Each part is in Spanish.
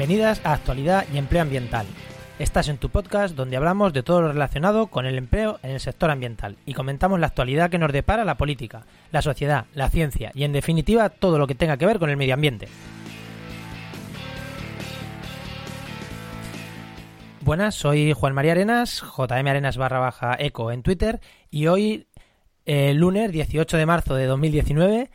Bienvenidas a Actualidad y Empleo Ambiental. Estás en tu podcast donde hablamos de todo lo relacionado con el empleo en el sector ambiental y comentamos la actualidad que nos depara la política, la sociedad, la ciencia y en definitiva todo lo que tenga que ver con el medio ambiente. Buenas, soy Juan María Arenas, JM Arenas barra baja eco en Twitter y hoy, eh, lunes 18 de marzo de 2019,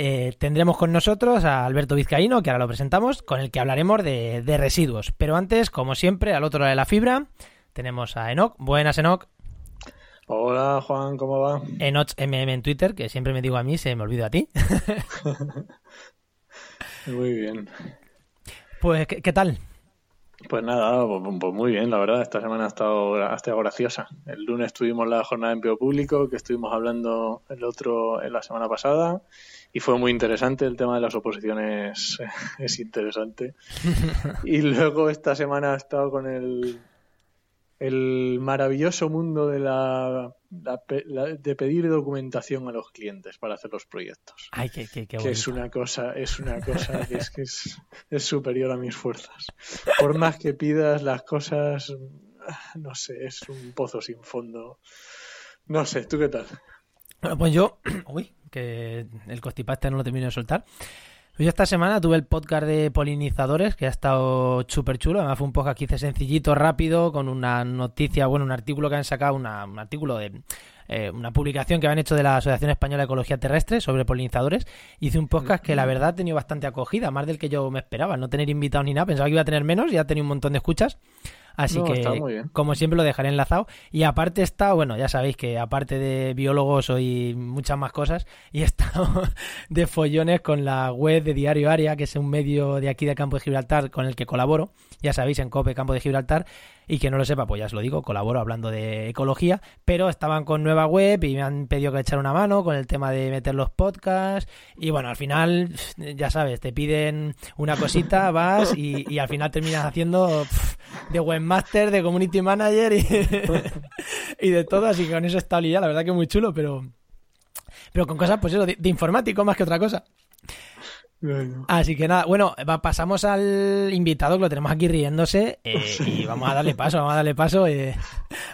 eh, tendremos con nosotros a Alberto Vizcaíno, que ahora lo presentamos, con el que hablaremos de, de, residuos. Pero antes, como siempre, al otro lado de la fibra, tenemos a Enoch. Buenas, Enoch. Hola, Juan, ¿cómo va? Enoch MM en Twitter, que siempre me digo a mí, se me olvida a ti. muy bien. Pues, ¿qué, qué tal? Pues nada, pues muy bien, la verdad, esta semana ha estado, ha estado graciosa. El lunes tuvimos la jornada de empleo público, que estuvimos hablando el otro en la semana pasada, y fue muy interesante. El tema de las oposiciones es interesante. Y luego esta semana ha estado con el, el maravilloso mundo de la, la, la, de pedir documentación a los clientes para hacer los proyectos. Ay, qué, qué, qué que es una cosa, es una cosa que es que es, es superior a mis fuerzas. Por más que pidas las cosas, no sé, es un pozo sin fondo. No sé, ¿tú qué tal? Bueno, pues yo, uy, que el costipaste no lo termino de soltar. Pues yo esta semana tuve el podcast de polinizadores, que ha estado súper chulo. Además fue un podcast que hice sencillito, rápido, con una noticia, bueno, un artículo que han sacado, una, un artículo de eh, una publicación que habían hecho de la Asociación Española de Ecología Terrestre sobre polinizadores. Hice un podcast que la verdad ha tenido bastante acogida, más del que yo me esperaba. No tener invitados ni nada, pensaba que iba a tener menos y ha tenido un montón de escuchas. Así No, que, como siempre, lo dejaré enlazado. Y aparte está, bueno, ya sabéis que aparte de biólogo soy muchas más cosas. Y he estado de follones con la web de Diario Área, que es un medio de aquí de Campo de Gibraltar con el que colaboro. Ya sabéis, en COPE Campo de Gibraltar. Y que no lo sepa, pues ya os lo digo, colaboro hablando de ecología. Pero estaban con nueva web y me han pedido que echar una mano con el tema de meter los podcasts. Y bueno, al final, ya sabes, te piden una cosita, vas y, y al final terminas haciendo pff, de webmaster, de community manager y, y de todo. Así que con eso está liado, la verdad que muy chulo, pero, pero con cosas, pues eso, de, de informático más que otra cosa. Bueno. Así que nada, bueno, va, pasamos al invitado que lo tenemos aquí riéndose eh, y vamos a darle paso, vamos a darle paso eh,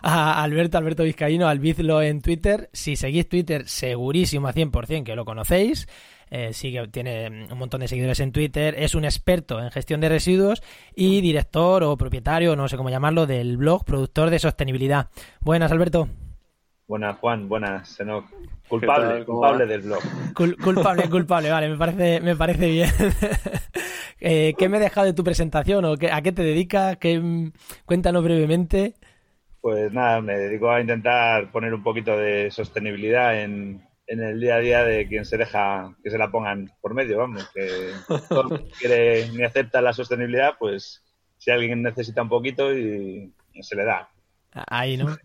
a Alberto, Alberto Vizcaíno, al Bizlo en Twitter. Si seguís Twitter, segurísimo a 100% que lo conocéis. Eh, sigue, tiene un montón de seguidores en Twitter, es un experto en gestión de residuos y director o propietario, no sé cómo llamarlo, del blog Productor de Sostenibilidad. Buenas, Alberto. Buenas, Juan. Buenas, Enoch. Culpable, culpable del blog. Cul- culpable, culpable, vale, me parece, me parece bien. eh, ¿Qué me he dejado de tu presentación o qué, a qué te dedicas? ¿Qué, cuéntanos brevemente. Pues nada, me dedico a intentar poner un poquito de sostenibilidad en, en el día a día de quien se deja que se la pongan por medio, vamos, que todo el mundo quiere ni acepta la sostenibilidad, pues si alguien necesita un poquito y, y se le da. Ahí, ¿no?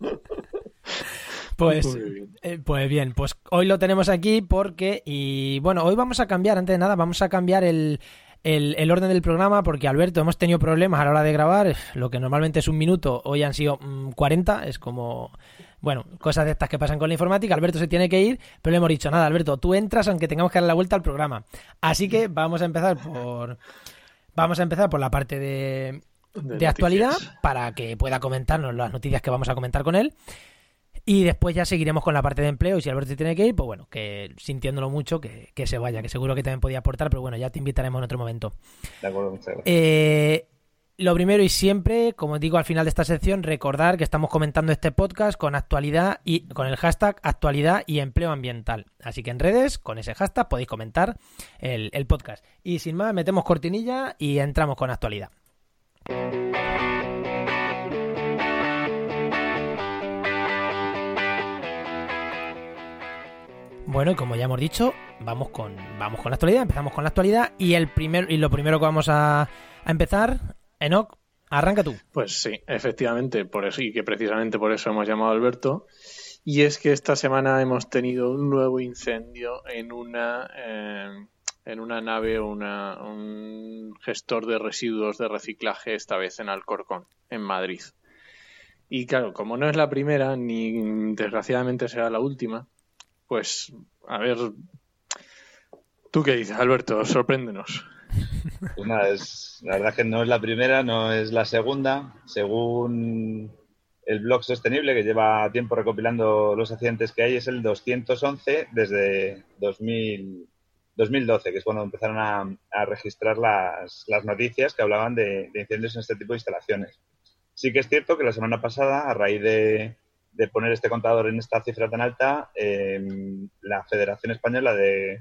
Pues, eh, pues bien, pues hoy lo tenemos aquí porque, y bueno, hoy vamos a cambiar, antes de nada, vamos a cambiar el, el, el orden del programa porque Alberto hemos tenido problemas a la hora de grabar, lo que normalmente es un minuto, hoy han sido mm, 40, es como, bueno, cosas de estas que pasan con la informática, Alberto se tiene que ir, pero le hemos dicho, nada, Alberto, tú entras aunque tengamos que dar la vuelta al programa. Así que vamos a empezar por, vamos a empezar por la parte de, De de actualidad para que pueda comentarnos las noticias que vamos a comentar con él. Y después ya seguiremos con la parte de empleo. Y si Alberto tiene que ir, pues bueno, que sintiéndolo mucho, que, que se vaya, que seguro que también podía aportar, pero bueno, ya te invitaremos en otro momento. De acuerdo, muchas gracias. Eh, lo primero y siempre, como digo al final de esta sección, recordar que estamos comentando este podcast con actualidad y con el hashtag actualidad y empleo ambiental. Así que en redes, con ese hashtag, podéis comentar el, el podcast. Y sin más, metemos cortinilla y entramos con actualidad. Bueno, y como ya hemos dicho, vamos con, vamos con la actualidad, empezamos con la actualidad y el primer, y lo primero que vamos a, empezar, Enoch, arranca tú. Pues sí, efectivamente, por eso, y que precisamente por eso hemos llamado a Alberto. Y es que esta semana hemos tenido un nuevo incendio en una eh, en una nave una, un gestor de residuos de reciclaje, esta vez en Alcorcón, en Madrid. Y claro, como no es la primera, ni desgraciadamente será la última, pues a ver, ¿tú qué dices, Alberto? Sorpréndenos. Pues nada, la verdad que no es la primera, no es la segunda. Según el blog sostenible que lleva tiempo recopilando los accidentes que hay, es el 211 desde 2000, 2012, que es cuando empezaron a, registrar las, las, noticias que hablaban de, incendios en este tipo de instalaciones. Sí que es cierto que la semana pasada, a raíz de, poner este contador en esta cifra tan alta, em, la Federación Española de,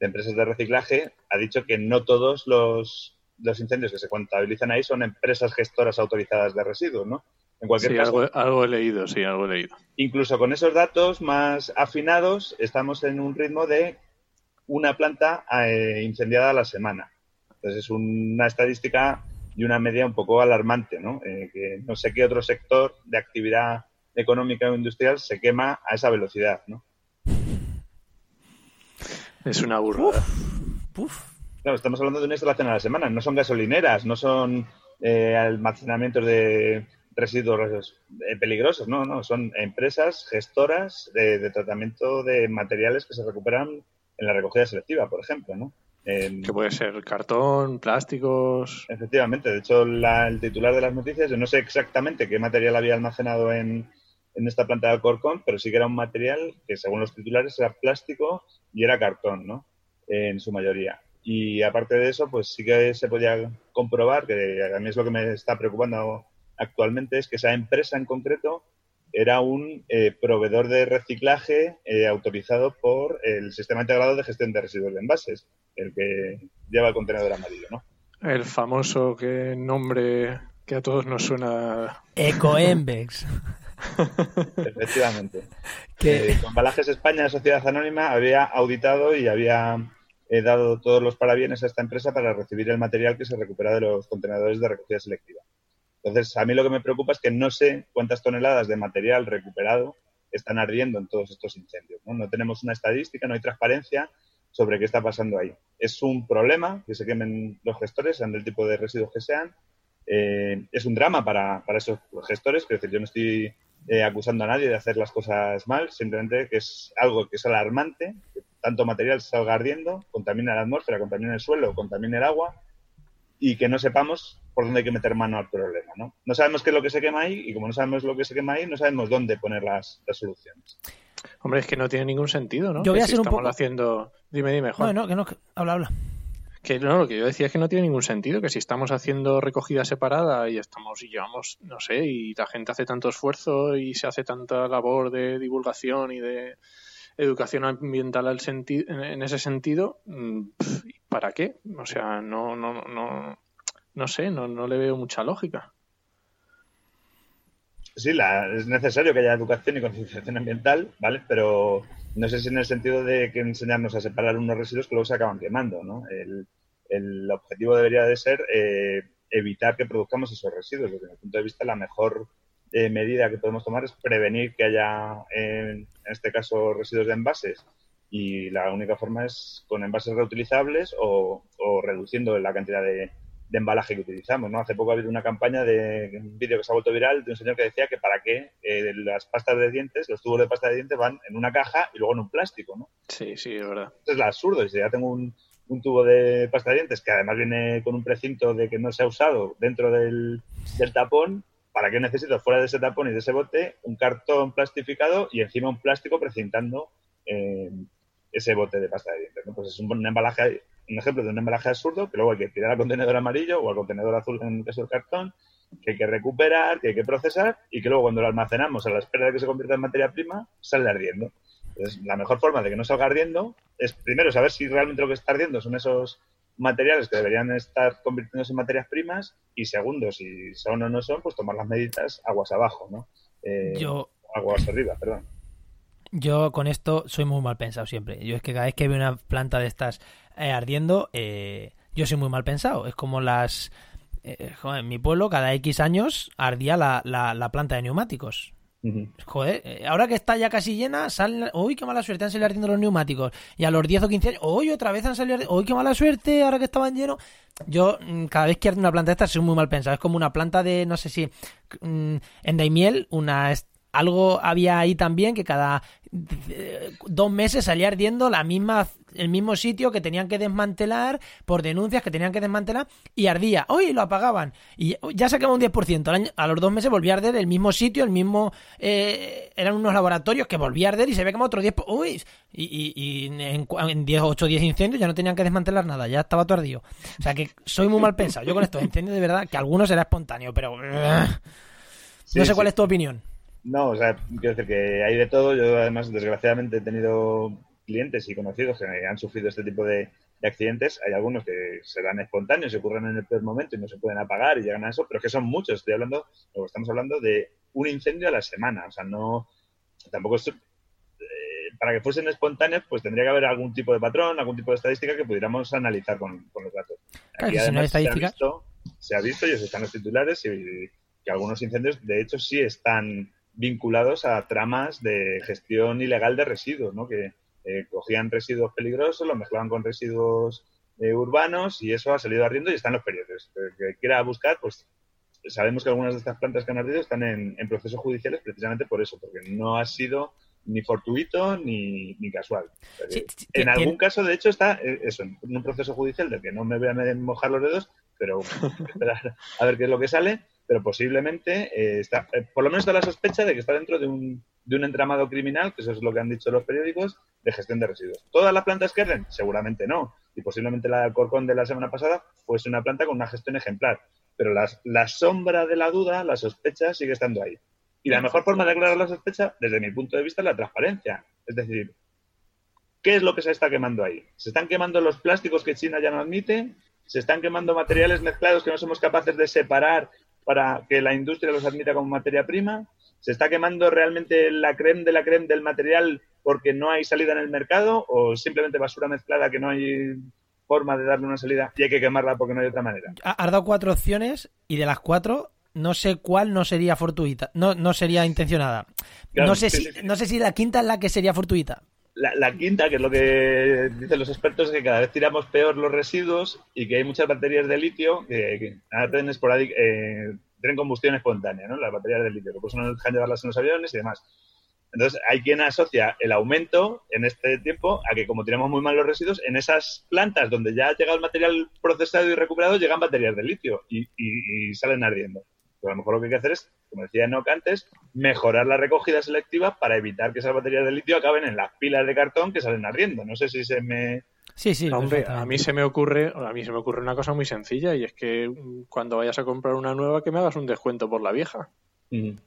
Empresas de Reciclaje ha dicho que no todos los, los, incendios que se contabilizan ahí son empresas gestoras autorizadas de residuos, ¿no? En cualquier caso, algo, algo, he leído, sí, algo he leído. Incluso con esos datos más afinados, estamos en un ritmo de una planta eh, incendiada a la semana. Entonces es una estadística y una media un poco alarmante, ¿no? Eh, que no sé qué otro sector de actividad económica o industrial se quema a esa velocidad, ¿no? Es una burrada. Claro, estamos hablando de una instalación a la semana, no son gasolineras, no son eh, almacenamientos de residuos peligrosos, no, no, son empresas gestoras de, tratamiento de materiales que se recuperan en la recogida selectiva, por ejemplo, ¿no? que puede ser cartón, plásticos. Efectivamente, de hecho, el titular de las noticias, yo no sé exactamente qué material había almacenado en, esta planta de Alcorcón, pero sí que era un material que, según los titulares, era plástico y era cartón, ¿no? En su mayoría. Y aparte de eso, pues sí que se podía comprobar, que a mí es lo que me está preocupando actualmente, es que esa empresa en concreto era un eh, proveedor de reciclaje eh, autorizado por el Sistema Integrado de Gestión de Residuos de Envases, el que lleva el contenedor amarillo, ¿no? El famoso que nombre que a todos nos suena. Ecoembex. Efectivamente. Que... Eh, Embalajes España, Sociedad Anónima, había auditado y había dado todos los parabienes a esta empresa para recibir el material que se recupera de los contenedores de recogida selectiva. Entonces, a mí lo que me preocupa es que no sé cuántas toneladas de material recuperado están ardiendo en todos estos incendios. No, tenemos una estadística, no hay transparencia sobre qué está pasando ahí. Es un problema que se quemen los gestores, sean del tipo de residuos que sean. Eh, es un drama para, esos gestores, que decir, yo no estoy eh, acusando a nadie de hacer las cosas mal, simplemente que es algo que es alarmante, que tanto material salga ardiendo, contamina la atmósfera, contamina el suelo, contamina el agua, y que no sepamos por dónde hay que meter mano al problema, ¿no? No sabemos qué es lo que se quema ahí y como no sabemos lo que se quema ahí, no sabemos dónde poner las, soluciones. Hombre, es que no tiene ningún sentido, ¿no? Yo voy a ser un poco... haciendo... Dime, dime, Juan. No, no, que no... Habla, habla. Que no, lo que yo decía es que no tiene ningún sentido, que si estamos haciendo recogida separada y estamos y llevamos, no sé, y la gente hace tanto esfuerzo y se hace tanta labor de divulgación y de educación ambiental al en ese sentido, mm, ¿para qué? O sea, no, no, no, no sé, no, no le veo mucha lógica. Sí, la, es necesario que haya educación y concienciación ambiental, ¿vale? Pero no sé si en el sentido de que enseñarnos a separar unos residuos que luego se acaban quemando, ¿no? El, el objetivo debería de ser eh, evitar que produzcamos esos residuos. Desde mi punto de vista, la mejor eh, medida que podemos tomar es prevenir que haya, en este caso, residuos de envases. Y la única forma es con envases reutilizables o, o reduciendo la cantidad de, de embalaje que utilizamos. ¿no? Hace poco ha habido una campaña de un vídeo que se ha vuelto viral de un señor que decía que para qué eh, las pastas de dientes, los tubos de pasta de dientes van en una caja y luego en un plástico. ¿no? Sí, sí, es verdad. Eso es lo absurdo. Si ya tengo un, tubo de pasta de dientes que además viene con un precinto de que no se ha usado dentro del, tapón, ¿para qué necesito fuera de ese tapón y de ese bote un cartón plastificado y encima un plástico precintando eh, ese bote de pasta de dientes? ¿no? Pues es un embalaje un ejemplo de un embalaje absurdo que luego hay que tirar al contenedor amarillo o al contenedor azul en el caso del cartón, que hay que recuperar, que hay que procesar y que luego cuando lo almacenamos a la espera de que se convierta en materia prima, sale ardiendo. Entonces, la mejor forma de que no salga ardiendo es primero saber si realmente lo que está ardiendo son esos materiales que deberían estar convirtiéndose en materias primas y segundo, si son o no son, pues tomar las medidas aguas abajo, ¿no? Eh, Yo... Aguas arriba, perdón. Yo con esto soy muy mal pensado siempre. Yo es que cada vez que veo una planta de estas eh, ardiendo, eh, yo soy muy mal pensado. Es como las... Eh, joder, en mi pueblo cada X años ardía la, la, la planta de neumáticos. Joder, eh, ahora que está ya casi llena, salen. ¡Uy, qué mala suerte! Han salido ardiendo los neumáticos. Y a los 10 o 15 años, ¡uy, otra vez han salido ardiendo! ¡Uy, qué mala suerte! Ahora que estaban llenos. Yo, mm, cada vez que arde una planta de estas, soy muy mal pensado. Es como una planta de, no sé si. mm, en Daimiel, una. Algo había ahí también que cada eh, dos meses salía ardiendo la misma el mismo sitio que tenían que desmantelar por denuncias que tenían que desmantelar y ardía. ¡Uy! Lo apagaban. Y ya se quemó un 10%. Al año- a los dos meses volvía a arder el mismo sitio, el mismo... eh, eran unos laboratorios que volvía a arder y se ve como otro 10%. ¡Uy! Y, y, y en, en 10, 8 o 10 incendios ya no tenían que desmantelar nada, ya estaba todo ardido. O sea que soy muy mal pensado. Yo con estos incendios de verdad, que algunos será espontáneo, pero... no Sí, sé sí. cuál es tu opinión. No, o sea, quiero decir que hay de todo. Yo, además, desgraciadamente he tenido clientes y conocidos que han sufrido este tipo de, de accidentes. Hay algunos que serán espontáneos, se ocurren en el peor momento y no se pueden apagar y llegan a eso, pero es que son muchos. Estoy hablando, o estamos hablando de un incendio a la semana. O sea, no, tampoco es, eh, para que fuesen espontáneos, pues tendría que haber algún tipo de patrón, algún tipo de estadística que pudiéramos analizar con, con los datos. Claro, que si no hay además, se ha estadísticas- visto, se ha visto y eso están los titulares y, que algunos incendios, de hecho, sí están vinculados a tramas de gestión ilegal de residuos, ¿no? Que eh, cogían residuos peligrosos, los mezclaban con residuos eh, urbanos y eso ha salido ardiendo y está en los periódicos. El que quiera buscar, pues sabemos que algunas de estas plantas que han ardido están en, en procesos judiciales precisamente por eso, porque no ha sido ni fortuito ni, ni casual. Sí, sí, en tiene- algún caso, de hecho, está eh, eso, en un proceso judicial del que no me voy a mojar los dedos, pero esperar a ver qué es lo que sale, pero posiblemente eh, está, eh, por lo menos está la sospecha de que está dentro de un, de un entramado criminal, que eso es lo que han dicho los periódicos, de gestión de residuos. ¿Todas las plantas arden? Seguramente no. Y posiblemente la de Alcorcón de la semana pasada fuese una planta con una gestión ejemplar. Pero las- la sombra de la duda, la sospecha, sigue estando ahí. Y la mejor forma de aclarar la sospecha, desde mi punto de vista, es la transparencia. Es decir, ¿qué es lo que se está quemando ahí? ¿Se están quemando los plásticos que China ya no admite? ¿Se están quemando materiales mezclados que no somos capaces de separar para que la industria los admita como materia prima? ¿Se está quemando realmente la creme de la creme del material porque no hay salida en el mercado? ¿O simplemente basura mezclada que no hay forma de darle una salida y hay que quemarla porque no hay otra manera? Ha has dado cuatro opciones y de las cuatro no sé cuál no sería fortuita, no, no sería intencionada. Claro, no sé sí, si, sí. no sé si la quinta es la que sería fortuita. La, la quinta, que es lo que dicen los expertos, es que cada vez tiramos peor los residuos y que hay muchas baterías de litio que, que arden esporádic- eh, tienen combustión espontánea, ¿no? Las baterías de litio, que por eso no dejan llevarlas en los aviones y demás. Entonces, hay quien asocia el aumento en este tiempo a que como tiramos muy mal los residuos, en esas plantas donde ya ha llegado el material procesado y recuperado, llegan baterías de litio y, y- y salen ardiendo. Pero a lo mejor lo que hay que hacer es, como decía Enoch antes, mejorar la recogida selectiva para evitar que esas baterías de litio acaben en las pilas de cartón que salen ardiendo. No sé si se me... Sí, sí. Hombre, a mí se me ocurre, a mí se me ocurre una cosa muy sencilla y es que cuando vayas a comprar una nueva que me hagas un descuento por la vieja.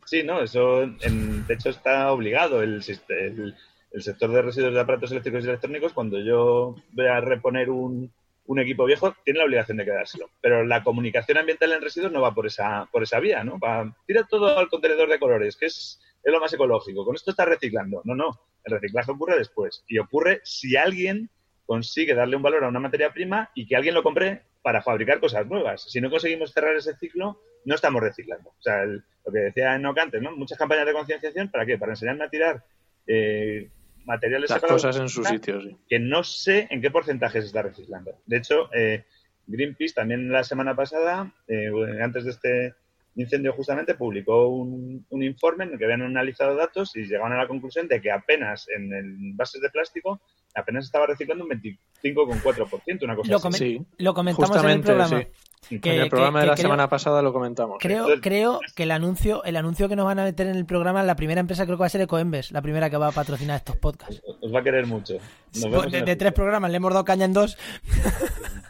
Sí, no, eso en- de hecho está obligado el, el sector de residuos de aparatos eléctricos y electrónicos. Cuando yo voy a reponer un, un equipo viejo, tiene la obligación de quedárselo. Pero la comunicación ambiental en residuos no va por esa, por esa vía, ¿no? Va, tira todo al contenedor de colores, que es, es lo más ecológico. Con esto está reciclando. No, no. El reciclaje ocurre después. Y ocurre si alguien consigue darle un valor a una materia prima y que alguien lo compre para fabricar cosas nuevas. Si no conseguimos cerrar ese ciclo, no estamos reciclando. O sea, lo que decía Enoch antes, ¿no? Muchas campañas de concienciación, ¿para qué? Para enseñarme a tirar eh, materiales Las cosas en su sitio, sí. que no sé en qué porcentaje se está reciclando. De hecho, eh, Greenpeace también la semana pasada, eh, antes de este incendio justamente, publicó un, un informe en el que habían analizado datos y llegaban a la conclusión de que apenas en el bases de plástico apenas estaba reciclando un 25,4%, una cosa Lo así. Sí, Lo comentamos en el justamente, programa. sí. Que- en el programa que- de la semana pasada lo comentamos. Creo, creo que el anuncio, el anuncio que nos van a meter en el programa, la primera empresa creo que va a ser Ecoembes, la primera que va a patrocinar estos podcasts. Os- va a querer mucho. Nos vemos Pues De, tres programas le hemos dado caña en dos.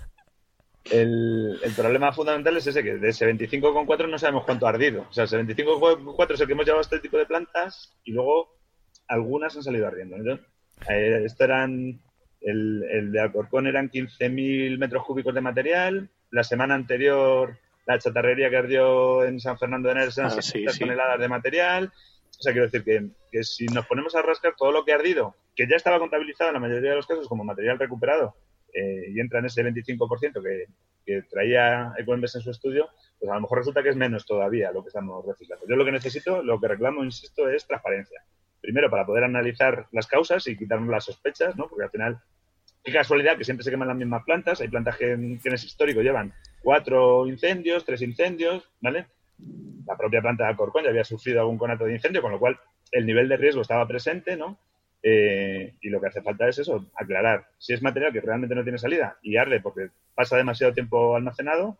El, el problema fundamental es ese, que de ese 25,4 no sabemos cuánto ha ardido. O sea, ese 25,4 es el que hemos llevado a este tipo de plantas y luego algunas han salido ardiendo. ¿no? Eh, esto eran, el, el de Alcorcón eran 15.000 metros cúbicos de material. La semana anterior, la chatarrería que ardió en San Fernando de eran Ah, sí, 600 sí. toneladas de material. O sea, quiero decir que, que si nos ponemos a rascar todo lo que ha ardido, que ya estaba contabilizado en la mayoría de los casos como material recuperado, eh, y entra en ese 25% que, que traía Ecoembes en su estudio, pues a lo mejor resulta que es menos todavía lo que estamos reciclando. Yo lo que necesito, lo que reclamo, insisto, es transparencia. Primero, para poder analizar las causas y quitarnos las sospechas, ¿no? Porque al final, qué casualidad que siempre se queman las mismas plantas. Hay plantas que en, que en ese histórico llevan cuatro incendios, tres incendios, ¿vale? La propia planta de Alcorcón había sufrido algún conato de incendio, con lo cual el nivel de riesgo estaba presente, ¿no? Eh, y lo que hace falta es eso, aclarar si es material que realmente no tiene salida y arde porque pasa demasiado tiempo almacenado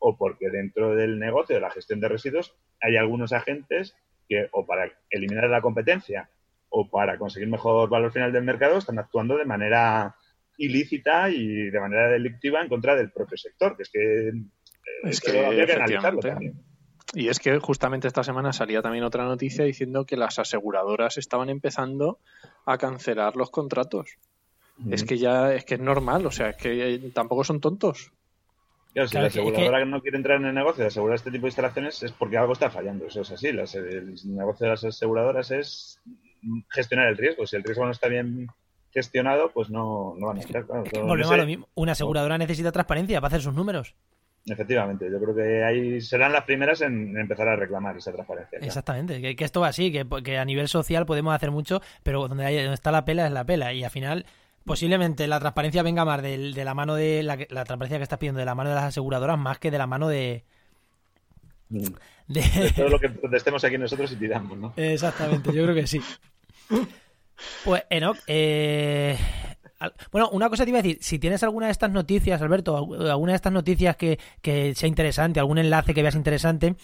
o porque dentro del negocio de la gestión de residuos hay algunos agentes que o para eliminar la competencia o para conseguir mejor valor final del mercado están actuando de manera ilícita y de manera delictiva en contra del propio sector, que es que, eh, Es que, esto habría que analizarlo también. Y es que justamente esta semana salía también otra noticia diciendo que las aseguradoras estaban empezando a cancelar los contratos. Es que ya es que es normal, o sea, es que eh, tampoco son tontos. Claro, si Claro, la que- aseguradora no quiere entrar en el negocio de asegurar este tipo de instalaciones es porque algo está fallando. Eso es así. Las- el negocio de las aseguradoras es gestionar el riesgo. Si el riesgo no está bien gestionado, pues no, no van a estar. Claro, Eso- Volvemos ese- a lo mismo. Una aseguradora necesita transparencia para hacer sus números. Efectivamente, yo creo que ahí serán las primeras en empezar a reclamar esa transparencia. Exactamente, que, que esto va así, que, que a nivel social podemos hacer mucho, pero donde, hay- donde está la pela es la pela. Y al final, posiblemente la transparencia venga más de, la mano de la, que- la transparencia que estás pidiendo de la mano de las aseguradoras más que de la mano de. Mm. de- De todo lo que protestemos aquí nosotros y pidamos, ¿no? Exactamente, yo creo que sí. Pues, Enoch, eh, bueno, una cosa te iba a decir, si tienes alguna de estas noticias, Alberto, al- alguna de estas noticias que, que sea interesante, algún enlace que veas interesante,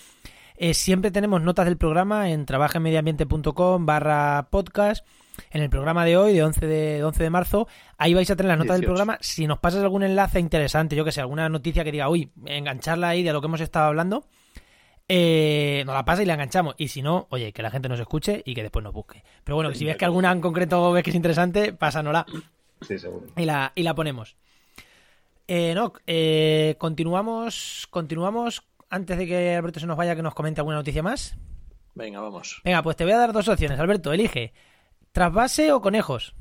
eh, siempre tenemos notas del programa en trabajemediambiente.com barra podcast. En el programa de hoy, de 11 de, 11 de marzo, ahí vais a tener las notas del 18. programa. Si nos pasas algún enlace interesante, yo que sé, alguna noticia que diga, uy, engancharla ahí de lo que hemos estado hablando, eh, nos la pasa y la enganchamos. Y si no, oye, que la gente nos escuche y que después nos busque. Pero bueno, que si ves que alguna en concreto ves que es interesante, pásanosla Sí, seguro. y la, y la ponemos. Eh, no, eh, continuamos, continuamos antes de que Alberto se nos vaya que nos comente alguna noticia más. Venga, vamos. Venga, pues te voy a dar dos opciones, Alberto, elige. ¿Trasvase o conejos?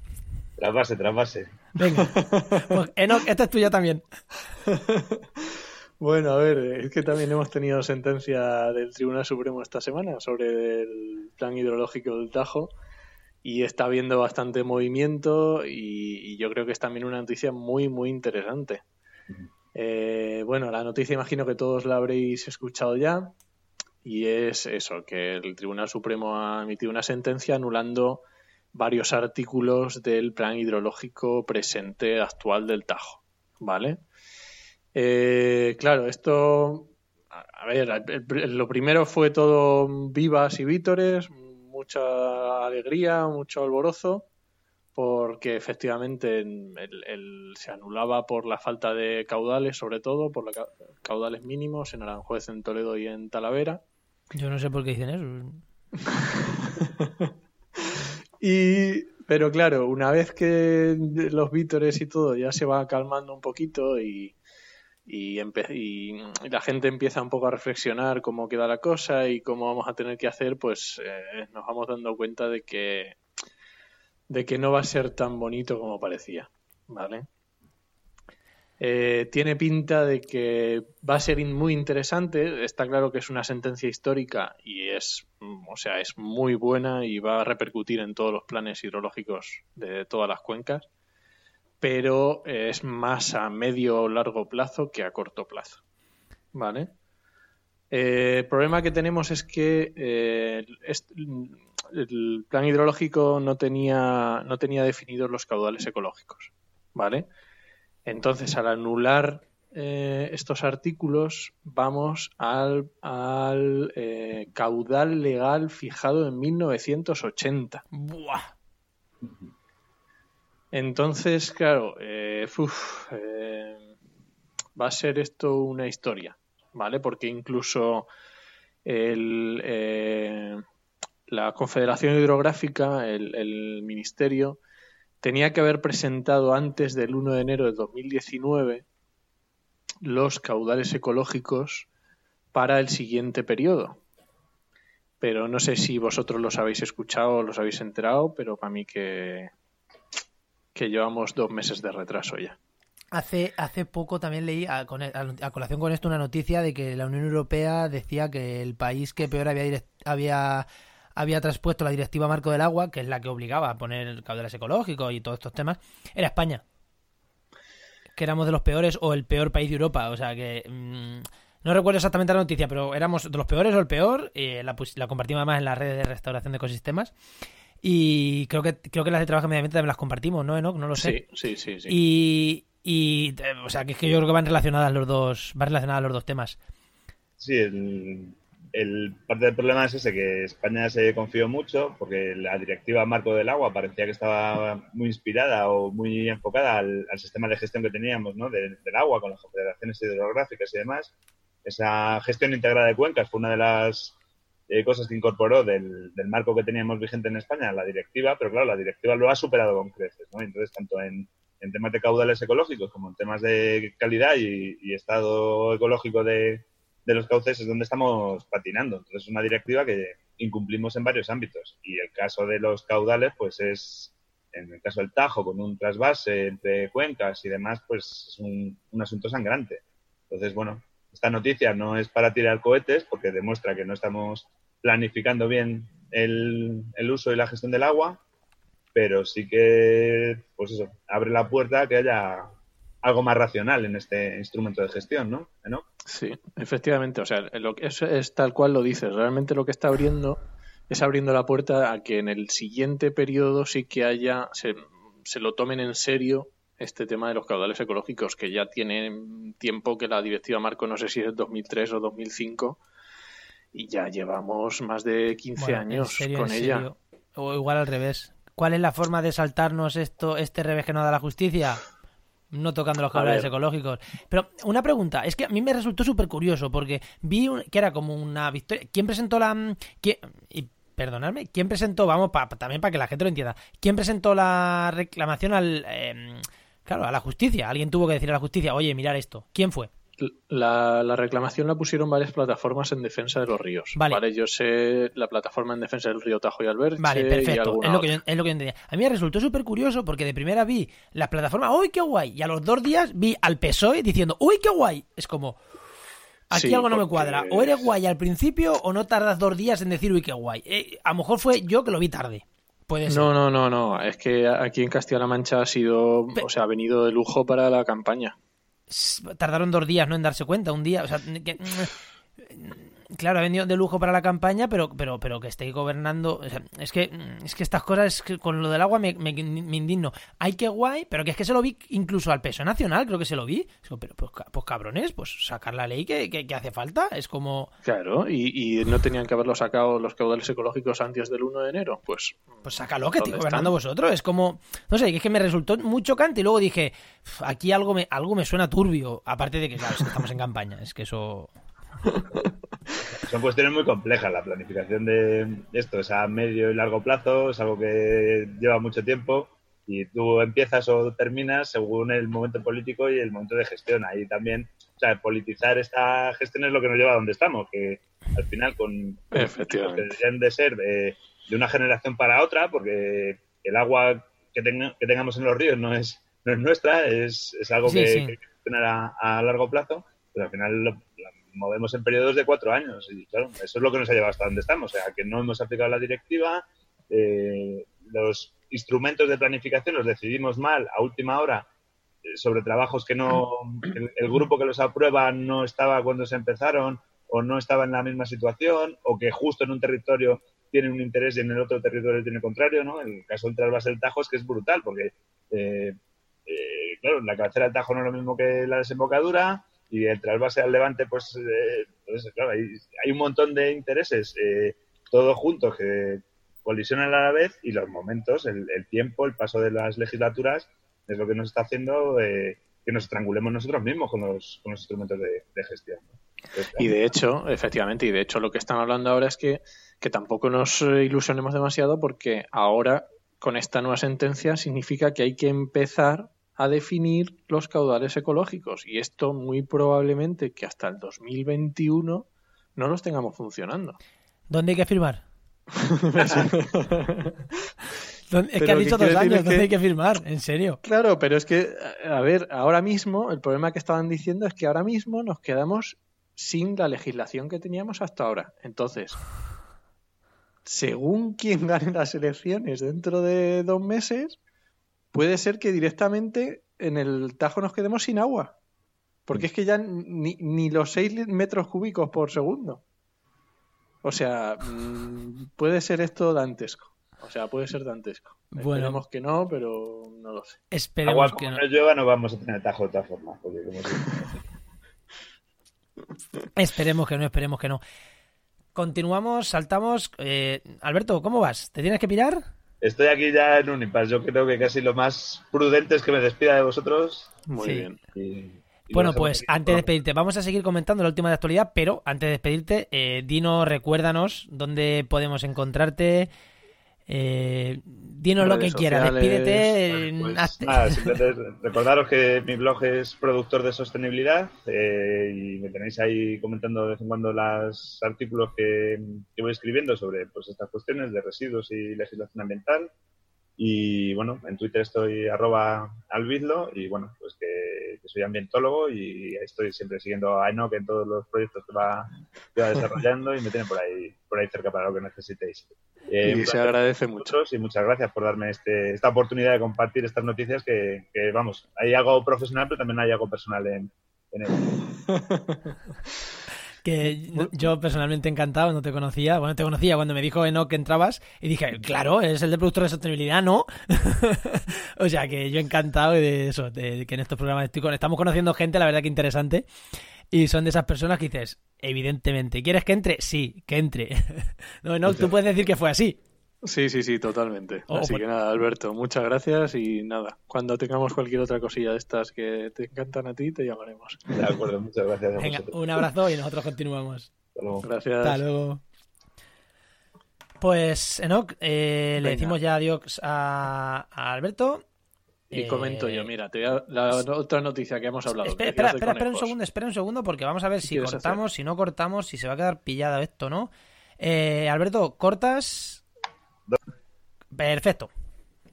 Tras base, tras base. Venga. Pues, Enoch, esta es tuya también. Bueno, a ver, es que también hemos tenido sentencia del Tribunal Supremo esta semana sobre el plan hidrológico del Tajo y está habiendo bastante movimiento y, yo creo que es también una noticia muy, muy interesante. Eh, bueno, la noticia imagino que todos la habréis escuchado ya y es eso, que el Tribunal Supremo ha emitido una sentencia anulando varios artículos del plan hidrológico presente actual del Tajo, ¿vale? Eh, claro, esto, a ver, lo primero fue todo vivas y vítores, mucha alegría, mucho alborozo, porque efectivamente el- el- se anulaba por la falta de caudales, sobre todo, por los caudales mínimos en Aranjuez, en Toledo y en Talavera. Yo no sé por qué dicen eso. Y, pero claro, una vez que los vítores y todo ya se va calmando un poquito y, y, la gente empieza un poco a reflexionar cómo queda la cosa y cómo vamos a tener que hacer, pues eh, nos vamos dando cuenta de que, de que no va a ser tan bonito como parecía, ¿vale? Eh, tiene pinta de que va a ser muy interesante. Está claro que es una sentencia histórica y es, o sea, es muy buena y va a repercutir en todos los planes hidrológicos de todas las cuencas, pero eh, es más a medio o largo plazo que a corto plazo. ¿Vale? Eh, el problema que tenemos es que eh, est- el plan hidrológico no tenía, no tenía definidos los caudales ecológicos. ¿Vale? Entonces, al anular eh, estos artículos, vamos al, al eh, caudal legal fijado en 1980. Buah. Entonces, claro, eh, eh, va a ser esto una historia, ¿vale? Porque incluso eh, la Confederación Hidrográfica, el, el Ministerio, tenía que haber presentado antes del 1 de enero de 2019 los caudales ecológicos para el siguiente periodo. pero no sé si vosotros los habéis escuchado o los habéis enterado, pero para mí que, que llevamos dos meses de retraso ya. Hace, hace poco también leí, a, colación con esto, una noticia de que la Unión Europea decía que el país que peor había, había, había traspuesto la directiva marco del agua, que es la que obligaba a poner caudales ecológicos y todos estos temas, era España. Que éramos de los peores o el peor país de Europa. O sea que. Mm, no recuerdo exactamente la noticia, pero éramos de los peores o el peor. Y la, la compartimos además en las redes de restauración de ecosistemas. Y creo que creo que las de trabajo de medio ambiente también las compartimos, ¿no, No lo sé. Sí, sí, sí. Y, y, eh, o sea, que es que yo creo que van relacionadas los dos, van relacionadas los dos temas. Sí, el, el, parte del problema es ese, que España se confió mucho porque la directiva marco del agua parecía que estaba muy inspirada o muy enfocada al, sistema de gestión que teníamos ¿no? del, agua con las confederaciones hidrográficas y demás. Esa gestión integrada de cuencas fue una de las eh, cosas que incorporó del, del, marco que teníamos vigente en España, la directiva, pero claro, la directiva lo ha superado con creces, ¿no? Entonces, tanto en, en temas de caudales ecológicos como en temas de calidad y, estado ecológico de, de, los cauces es donde estamos patinando. Entonces, es una directiva que incumplimos en varios ámbitos. Y el caso de los caudales, pues es, en el caso del Tajo, con un trasvase entre cuencas y demás, pues es un, un asunto sangrante. Entonces, bueno, esta noticia no es para tirar cohetes porque demuestra que no estamos planificando bien el, uso y la gestión del agua, pero sí que, pues eso, abre la puerta a que haya algo más racional en este instrumento de gestión, ¿no? Sí, efectivamente. O sea, lo que es, es, tal cual lo dices. Realmente lo que está abriendo es abriendo la puerta a que en el siguiente periodo sí que haya, se, se lo tomen en serio este tema de los caudales ecológicos, que ya tiene tiempo que la directiva Marco, no sé si es 2003 o 2005, y ya llevamos más de 15 años con ella. O igual al revés. ¿Cuál es la forma de saltarnos esto, este revés que nos da la justicia? No tocando los caudales ecológicos. Pero una pregunta, es que a mí me resultó súper curioso porque vi que era como una victoria. ¿Quién presentó la... Mm, y perdonadme, ¿quién presentó, vamos, también para que la gente lo entienda, ¿quién presentó la reclamación al... Em, claro, a la justicia? Alguien tuvo que decir a la justicia, oye, mirar esto. ¿Quién fue? La, reclamación la pusieron varias plataformas en defensa de los ríos. Vale. Yo sé la plataforma en defensa del río Tajo y Alberche. Vale, perfecto. Es lo, que yo, es lo que entendía. A mí me resultó súper curioso porque de primera vi la plataforma, ¡uy, qué guay! Y a los dos días vi al PSOE diciendo, ¡uy, qué guay! Es como, aquí algo no me cuadra. O eres guay al principio o no tardas dos días en decir, ¡uy, qué guay! Eh, a lo mejor fue yo que lo vi tarde. Puede ser. No, no, no, no. Es que aquí en Castilla-La Mancha ha sido, o sea, ha venido de lujo para la campaña tardaron dos días no en darse cuenta, un día, o sea, que, claro, ha venido de lujo para la campaña, pero, pero, pero que esté gobernando. es que es que estas cosas que con lo del agua me, me, indigno. Hay que guay, pero que es que se lo vi incluso al peso nacional, creo que se lo vi. Pero pues, pues cabrones, pues sacar la ley que, que, hace falta. Es como. Claro, y, no tenían que haberlo sacado los caudales ecológicos antes del 1 de enero. Pues. Pues sácalo, que estoy gobernando vosotros. Es como. No sé, es que me resultó muy chocante y luego dije, aquí algo me, algo me suena turbio. Aparte de que, claro, estamos en campaña. Es que eso. Son cuestiones muy complejas. La planificación de esto es a medio y largo plazo, es algo que lleva mucho tiempo y tú empiezas o terminas según el momento político y el momento de gestión. Ahí también, o sea, politizar esta gestión es lo que nos lleva a donde estamos, que al final con que deberían de ser de, una generación para otra, porque el agua que, que tengamos en los ríos no es, no es nuestra, es, es algo que, hay que gestionar a, largo plazo, pero al final lo, movemos en periodos de cuatro años. Y claro, eso es lo que nos ha llevado hasta donde estamos. O sea, que no hemos aplicado la directiva, eh, los instrumentos de planificación los decidimos mal a última hora eh, sobre trabajos que no, el, grupo que los aprueba no estaba cuando se empezaron o no estaba en la misma situación o que justo en un territorio tiene un interés y en el otro territorio tiene el contrario, ¿no? El caso del trasvase del Tajo es que es brutal porque, eh, claro, la cabecera del Tajo no es lo mismo que la desembocadura, y el trasvase al Levante, pues, eh, pues claro, hay, un montón de intereses eh, todos juntos que colisionan a la vez y los momentos, el, tiempo, el paso de las legislaturas es lo que nos está haciendo eh, que nos estrangulemos nosotros mismos con los, con los instrumentos de, gestión. y de hecho, efectivamente, y de hecho lo que están hablando ahora es que, que tampoco nos ilusionemos demasiado porque ahora con esta nueva sentencia significa que hay que empezar a definir los caudales ecológicos y esto muy probablemente que hasta el 2021 no los tengamos funcionando. ¿Dónde hay que firmar? ¿Dónde- es que Pero has dicho ¿qué dos años? ¿dónde hay que firmar? En serio. Claro, pero es que, a ver, ahora mismo, el problema que estaban diciendo es que ahora mismo nos quedamos sin la legislación que teníamos hasta ahora. Entonces, según quien gane las elecciones dentro de dos meses, puede ser que directamente en el Tajo nos quedemos sin agua. Porque es que ya ni, ni los 6 metros cúbicos por segundo. O sea, mm, puede ser esto dantesco. O sea, puede ser dantesco. Bueno. Esperemos que no, pero no lo sé. Esperemos Agua que como no. no llueva no vamos a tener tajo de todas formas. Porque como Esperemos que no, esperemos que no. Continuamos, saltamos. Eh, Alberto, ¿cómo vas? ¿Te tienes que pirar? Estoy aquí ya en un impasse. Yo creo que casi lo más prudente es que me despida de vosotros. Muy Sí. bien. y- Bueno, pues antes de despedirte, vamos a seguir comentando la última de actualidad, pero antes de despedirte, eh, dinos, recuérdanos dónde podemos encontrarte. Eh, dinos lo que quieras, despídete. Pues hazte- nada, simplemente recordaros que mi blog es productor de sostenibilidad eh, y me tenéis ahí comentando de vez en cuando los artículos que, que voy escribiendo sobre pues, estas cuestiones de residuos y legislación ambiental. Y bueno, en Twitter estoy arroba albizlo y bueno, pues que, que soy ambientólogo y estoy siempre siguiendo a Enoch en todos los proyectos que va, que va desarrollando y me tienen por ahí, por ahí cerca para lo que necesitéis. Eh, Y se agradece mucho. y muchas gracias por darme este, esta oportunidad de compartir estas noticias que, que, vamos, hay algo profesional pero también hay algo personal en, en ello. Que yo personalmente encantado, no te conocía. Bueno, te conocía cuando me dijo Enoch que entrabas y dije, claro, es el de productor de sostenibilidad, ¿no? o sea, que yo encantado de eso, de que en estos programas estoy con- estamos conociendo gente, la verdad que interesante. Y son de esas personas que dices, evidentemente, ¿quieres que entre? Sí, que entre. no, Enoch, tú puedes decir que fue así. Sí, sí, sí, totalmente. Oh, Así pues- que nada, Alberto, muchas gracias y nada, cuando tengamos cualquier otra cosilla de estas que te encantan a ti, te llamaremos. De acuerdo, muchas gracias a Venga, vosotros. un abrazo y nosotros continuamos. Hasta luego. Gracias. Hasta luego. Pues, Enoch, eh, le decimos ya adiós a, a Alberto. Y Eh, comento yo, mira, te voy a- la otra noticia que hemos hablado. Espera, espera, espera, espera un segundo, espera un segundo, porque vamos a ver ¿Qué si cortamos, si no cortamos, si se va a quedar pillado esto no. Eh, Alberto, ¿cortas? Perfecto.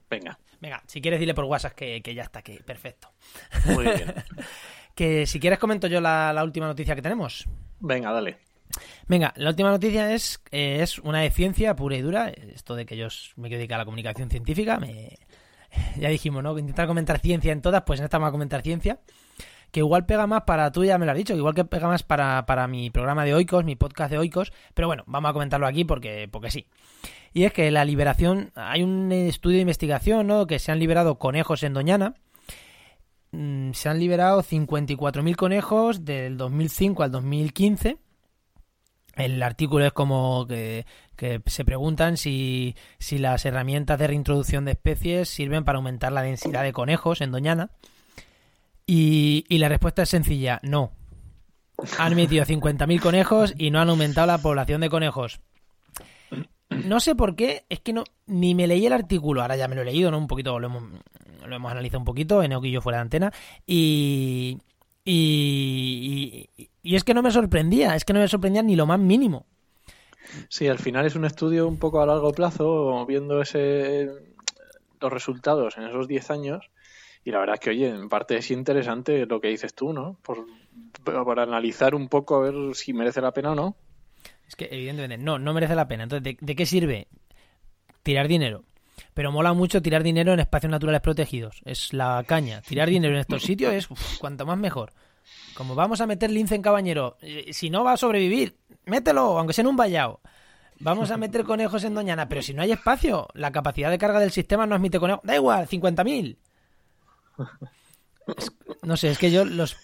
Venga, Venga, si quieres dile por WhatsApp que, que ya está, que perfecto. muy bien. Que si quieres comento yo la, la última noticia que tenemos. Venga, dale. Venga, la última noticia es, eh, es una de ciencia pura y dura. Esto de que yo me quiero dedicar a la comunicación científica. Me... Ya dijimos, ¿no? Intentar comentar ciencia en todas, pues en esta vamos a comentar ciencia. Que igual pega más para, tú ya me lo has dicho, igual que pega más para, para mi programa de Oikos, mi podcast de Oikos. Pero bueno, vamos a comentarlo aquí porque, porque sí. Y es que la liberación, hay un estudio de investigación, ¿no? Que se han liberado conejos en Doñana. Mm, Se han liberado 54.000 conejos del 2005 al 2015. El artículo es como que, que se preguntan si, si las herramientas de reintroducción de especies sirven para aumentar la densidad de conejos en Doñana. Y, y la respuesta es sencilla, no. Han metido 50.000 conejos y no han aumentado la población de conejos. No sé por qué, es que no ni me leí el artículo, ahora ya me lo he leído, ¿no? Un poquito, lo hemos, lo hemos analizado un poquito, en yo fuera de antena, y, y, y- y es que no me sorprendía, es que no me sorprendía ni lo más mínimo. Sí, al final es un estudio un poco a largo plazo, viendo ese los resultados en esos 10 años. Y la verdad es que, oye, en parte es interesante lo que dices tú, ¿no? Por, por analizar un poco a ver si merece la pena o no. Es que evidentemente no, no merece la pena. Entonces, ¿de, qué sirve tirar dinero? Pero mola mucho tirar dinero en espacios naturales protegidos. Es la caña. Tirar dinero en estos sitios es cuanto más mejor. Como vamos a meter lince en cabañero, eh, si no va a sobrevivir, mételo, aunque sea en un vallado. Vamos a meter conejos en Doñana, pero si no hay espacio, la capacidad de carga del sistema no admite conejos. Da igual, 50.000. No sé, es que yo los,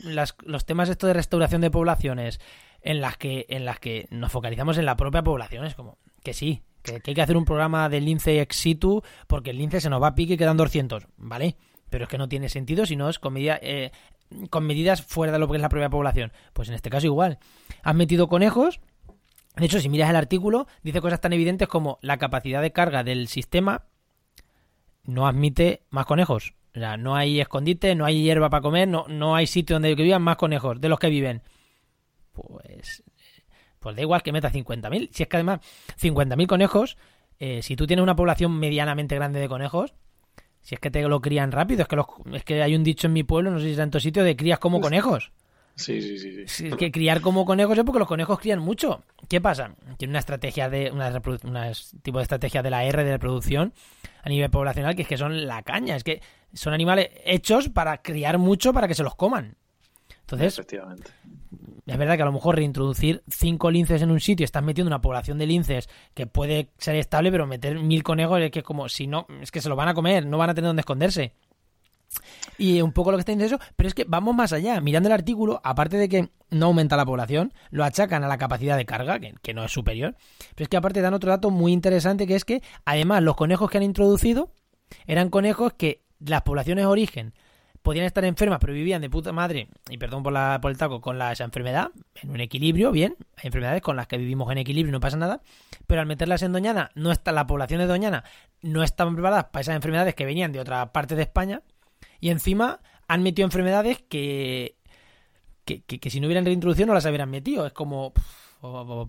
los temas esto de restauración de poblaciones en las que en las que nos focalizamos en la propia población es como que sí, que, que hay que hacer un programa de lince ex situ porque el lince se nos va a pique y quedan 200, ¿vale? Pero es que no tiene sentido si no es con, medida- eh, con medidas fuera de lo que es la propia población. Pues en este caso igual. Has metido conejos. De hecho, si miras el artículo, dice cosas tan evidentes como la capacidad de carga del sistema no admite más conejos. O sea, no hay escondite, no hay hierba para comer, no, no hay sitio donde vivan más conejos de los que viven. Pues pues da igual que meta 50.000. Si es que además 50.000 conejos, eh, si tú tienes una población medianamente grande de conejos, si es que te lo crían rápido, es que, los, es que hay un dicho en mi pueblo, no sé si es tu sitio, de crías como conejos. Sí, sí, sí. sí. Es que criar como conejos es porque los conejos crían mucho. ¿Qué pasa? Tiene una estrategia de una, una tipo de estrategia de la R de reproducción a nivel poblacional que es que son la caña, es que son animales hechos para criar mucho para que se los coman. Entonces, Efectivamente. es verdad que a lo mejor reintroducir cinco linces en un sitio, estás metiendo una población de linces que puede ser estable, pero meter mil conejos es que como si no, es que se lo van a comer, no van a tener donde esconderse. Y un poco lo que está diciendo eso, pero es que vamos más allá. Mirando el artículo, aparte de que no aumenta la población, lo achacan a la capacidad de carga, que, que no es superior. Pero es que aparte dan otro dato muy interesante, que es que además los conejos que han introducido eran conejos que las poblaciones de origen podían estar enfermas, pero vivían de puta madre, y perdón por, la, por el taco, con la, esa enfermedad, en un equilibrio, bien. Hay enfermedades con las que vivimos en equilibrio y no pasa nada, pero al meterlas en Doñana, no está, la población de Doñana no estaban preparadas para esas enfermedades que venían de otra parte de España, y encima han metido enfermedades que, que, que, que si no hubieran reintroducido no las hubieran metido. Es como...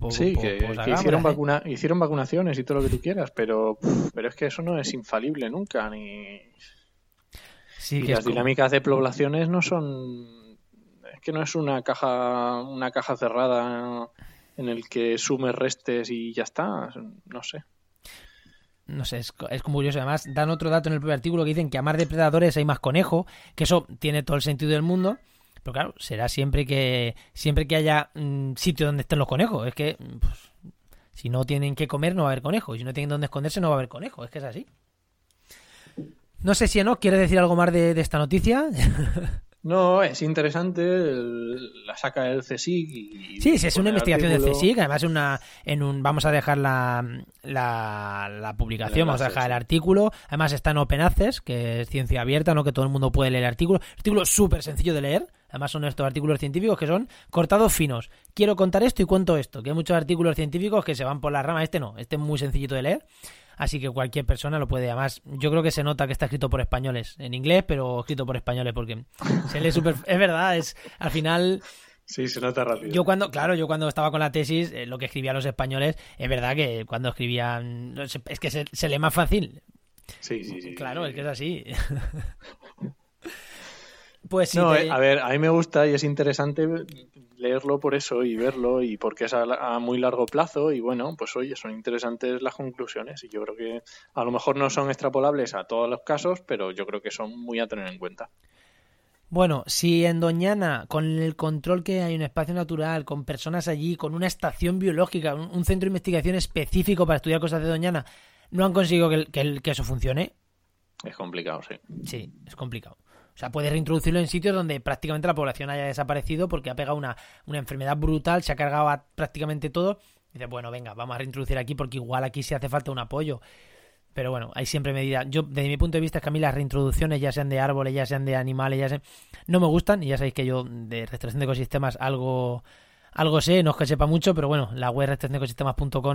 Sí, que, que hicieron, vacuna, hicieron vacunaciones y todo lo que tú quieras, pero, pero es que eso no es infalible nunca, ni... Sí, y las como- dinámicas de poblaciones no son... Es que no es una caja, una caja cerrada en el que sumes restes y ya está. No sé. No sé, es, es como curioso. Además, dan otro dato en el primer artículo que dicen que a más depredadores hay más conejo, que eso tiene todo el sentido del mundo. Pero claro, será siempre que siempre que haya mm, sitio donde estén los conejos. Es que pues, si no tienen que comer, no va a haber conejos. Y si no tienen donde esconderse, no va a haber conejos. Es que es así. No sé si Enoch quiere decir algo más de, de esta noticia. No, es interesante, el- la saca el CSIC y... Sí, sí, es una investigación del. CSIC, además una, en un, vamos a dejar la, la, la publicación, vamos a dejar el artículo, además está en Open Access, que es ciencia abierta, no que todo el mundo puede leer el artículo, artículo súper sencillo de leer, además son estos artículos científicos que son cortados finos, quiero contar esto y cuento esto, que hay muchos artículos científicos que se van por la rama, este no, este es muy sencillito de leer, Así que cualquier persona lo puede. Además, yo creo que se nota que está escrito por españoles. En inglés, pero escrito por españoles, porque se lee súper. Es verdad, es. Al final, Sí, se nota rápido. yo cuando, claro, yo cuando estaba con la tesis, eh, lo que escribía los españoles, es verdad que cuando escribían, es que se, se lee más fácil. Sí, sí, sí. Claro, sí, es que es así. pues sí. No, te- eh, a ver, a mí me gusta y es interesante leerlo por eso y verlo y porque es a, muy largo plazo y bueno, pues oye, son interesantes las conclusiones y yo creo que a lo mejor no son extrapolables a todos los casos, pero yo creo que son muy a tener en cuenta. Bueno, si en Doñana, con el control que hay, un espacio natural, con personas allí, con una estación biológica, un, un centro de investigación específico para estudiar cosas de Doñana, no han conseguido que, el- que el- que eso funcione, Es complicado, sí. Sí, es complicado. O sea, puedes reintroducirlo en sitios donde prácticamente la población haya desaparecido porque ha pegado una, una enfermedad brutal, se ha cargado a prácticamente todo. Y dices, bueno, venga, vamos a reintroducir aquí porque igual aquí sí hace falta un apoyo. Pero bueno, hay siempre medidas. Yo, desde mi punto de vista, es que a mí las reintroducciones, ya sean de árboles, ya sean de animales, ya sean... No me gustan y ya sabéis que yo de restauración de ecosistemas algo... Algo sé, no es que sepa mucho, pero bueno, la web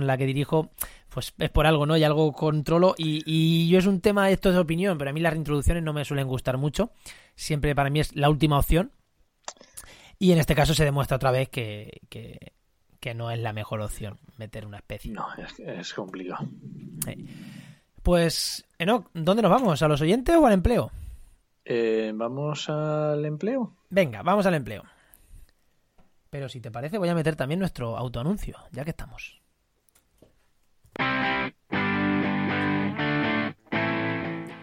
la que dirijo, pues es por algo, ¿no? Y algo controlo. Y, y yo es un tema, esto es de opinión, pero a mí las reintroducciones no me suelen gustar mucho. Siempre para mí es la última opción. Y en este caso se demuestra otra vez que, que, que no es la mejor opción meter una especie. No, es, es complicado. Pues, Enoch, ¿dónde nos vamos? ¿A los oyentes o al empleo? Eh, Vamos al empleo. Venga, vamos al empleo. Pero si te parece, voy a meter también nuestro autoanuncio, ya que estamos.